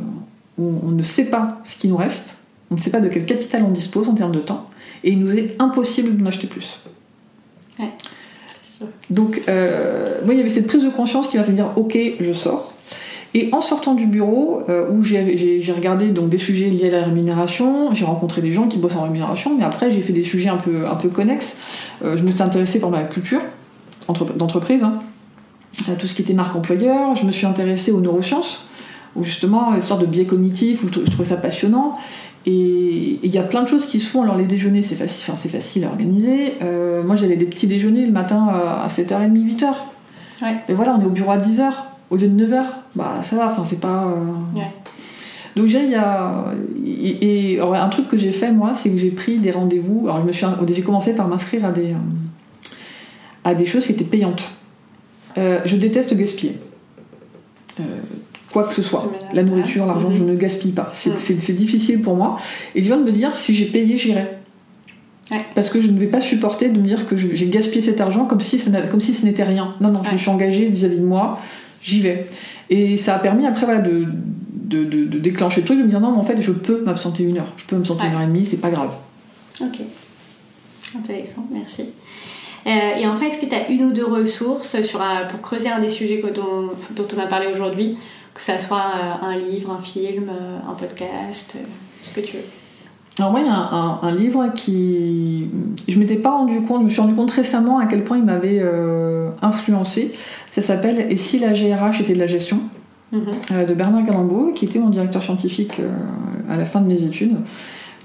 où on ne sait pas ce qui nous reste, on ne sait pas de quel capital on dispose en termes de temps, et il nous est impossible d'en acheter plus. Sûr. Donc, euh, moi, il y avait cette prise de conscience qui m'a fait me dire Ok, je sors. Et en sortant du bureau, euh, où j'ai regardé donc, des sujets liés à la rémunération, j'ai rencontré des gens qui bossent en rémunération, mais après j'ai fait des sujets un peu, un peu connexes. Euh, je me suis intéressée par la culture d'entreprise, hein, à tout ce qui était marque employeur. Je me suis intéressée aux neurosciences, où justement, l'histoire de biais cognitifs, où je, trouvais ça passionnant. Et il y a plein de choses qui se font. Alors les déjeuners, c'est facile, facile à organiser. Euh, moi, j'avais des petits déjeuners le matin à 7h30, 8h. Et voilà, on est au bureau à 10h au lieu de 9h, bah ça va, enfin c'est pas. Euh, Donc il y a. Et, un truc que j'ai fait moi, c'est que j'ai pris des rendez-vous. Alors je me suis, j'ai commencé par m'inscrire à des, à des choses qui étaient payantes. Euh, je déteste gaspiller. Euh, quoi que ce soit. La nourriture, l'argent, je mhm. ne gaspille pas. Mhm. C'est difficile pour moi. Et je viens de me dire, si j'ai payé, j'irai. Parce que je ne vais pas supporter de me dire que j'ai gaspillé cet argent comme si, comme si ce n'était rien. Non, non, je me suis engagée vis-à-vis de moi j'y vais. Et ça a permis après voilà, de, de, de, déclencher le truc, de me dire non, mais en fait, je peux m'absenter une heure. Je peux m'absenter une heure et demie, c'est pas grave. Ok. Intéressant, merci. Euh, et enfin, est-ce que tu as une ou deux ressources sur, euh, pour creuser un des sujets dont, dont on a parlé aujourd'hui, que ça soit euh, un livre, un film, un podcast, ce que tu veux? Alors moi, il y a un, livre qui... Je m'étais pas rendu compte, je me suis rendu compte récemment à quel point il m'avait influencé. Ça s'appelle Et si la GRH était de la gestion mhm. euh, de Bernard Galambeau, qui était mon directeur scientifique euh, à la fin de mes études.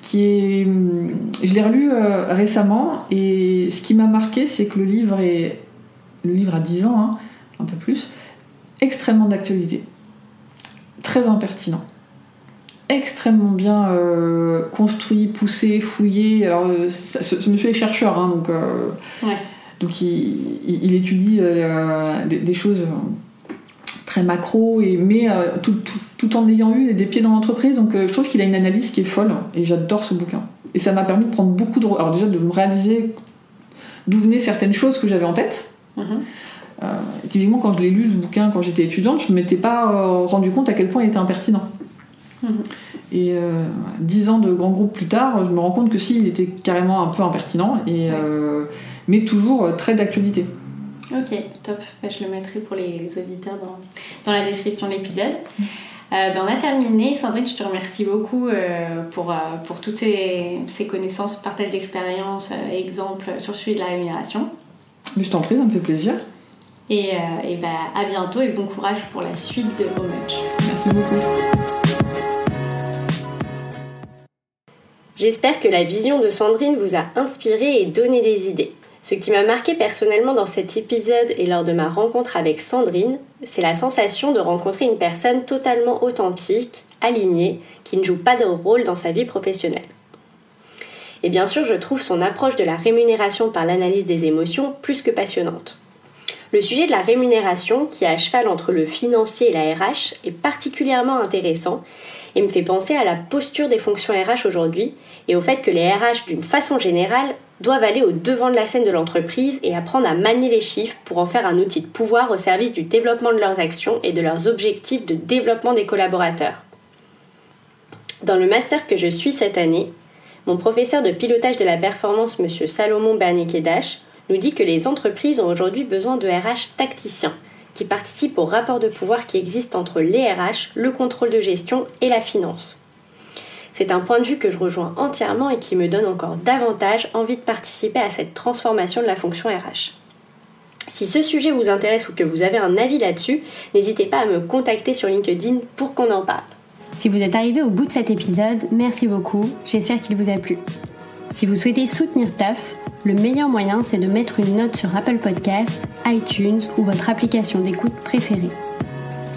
Qui est, hum, je l'ai relu euh, récemment et ce qui m'a marqué, c'est que le livre est, le livre a 10 ans, hein, un peu plus, extrêmement d'actualité, très impertinent extrêmément bien construit, poussé, fouillé. Alors, ce, monsieur est chercheur, hein, donc donc il, étudie euh, des, choses très macro, et, mais euh, tout, en ayant eu des pieds dans l'entreprise. Donc euh, je trouve qu'il a une analyse qui est folle et j'adore ce bouquin. Et ça m'a permis de prendre beaucoup de... Alors déjà de me réaliser d'où venaient certaines choses que j'avais en tête. Mm-hmm. typiquement quand je l'ai lu ce bouquin quand j'étais étudiante, je ne m'étais pas rendu compte à quel point il était impertinent. Et dix ans de grands groupes plus tard, je me rends compte que si, il était carrément un peu impertinent. Et mais toujours euh, très d'actualité. Ok, top. Bah, je le mettrai pour les auditeurs dans, dans la description de l'épisode. Euh, bah, on a terminé. Sandrine, je te remercie beaucoup euh, pour, pour toutes ces, ces connaissances, partage d'expériences, exemples sur sujet de la rémunération. Mais je t'en prie, ça me fait plaisir. Et, et bah, à bientôt et bon courage pour la suite de Homage. Merci beaucoup. J'espère que la vision de Sandrine vous a inspiré et donné des idées. Ce qui m'a marqué personnellement dans cet épisode et lors de ma rencontre avec Sandrine, c'est la sensation de rencontrer une personne totalement authentique, alignée, qui ne joue pas de rôle dans sa vie professionnelle. Et bien sûr, je trouve son approche de la rémunération par l'analyse des émotions plus que passionnante. Le sujet de la rémunération, qui est à cheval entre le financier et la RH, est particulièrement intéressant et me fait penser à la posture des fonctions RH aujourd'hui et au fait que les RH, d'une façon générale, doivent aller au devant de la scène de l'entreprise et apprendre à manier les chiffres pour en faire un outil de pouvoir au service du développement de leurs actions et de leurs objectifs de développement des collaborateurs. Dans le master que je suis cette année, mon professeur de pilotage de la performance, M. Salomon Bernier-Kedash, nous dit que les entreprises ont aujourd'hui besoin de RH tacticiens qui participent au rapport de pouvoir qui existe entre les RH, le contrôle de gestion et la finance. C'est un point de vue que je rejoins entièrement et qui me donne encore davantage envie de participer à cette transformation de la fonction RH. Si ce sujet vous intéresse ou que vous avez un avis là-dessus, n'hésitez pas à me contacter sur LinkedIn pour qu'on en parle. Si vous êtes arrivé au bout de cet épisode, merci beaucoup, j'espère qu'il vous a plu. Si vous souhaitez soutenir TAF, le meilleur moyen c'est de mettre une note sur Apple Podcasts, iTunes ou votre application d'écoute préférée.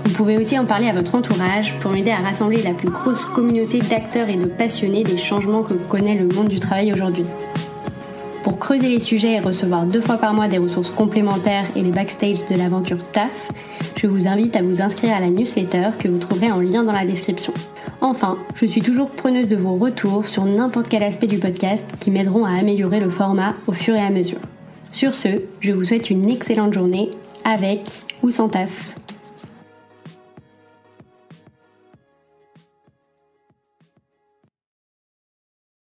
Vous pouvez aussi en parler à votre entourage pour m'aider à rassembler la plus grosse communauté d'acteurs et de passionnés des changements que connaît le monde du travail aujourd'hui. Pour creuser les sujets et recevoir deux fois par mois des ressources complémentaires et les backstage de l'aventure TAF, je vous invite à vous inscrire à la newsletter que vous trouverez en lien dans la description. Enfin, je suis toujours preneuse de vos retours sur n'importe quel aspect du podcast qui m'aideront à améliorer le format au fur et à mesure. Sur ce, je vous souhaite une excellente journée avec ou sans taf.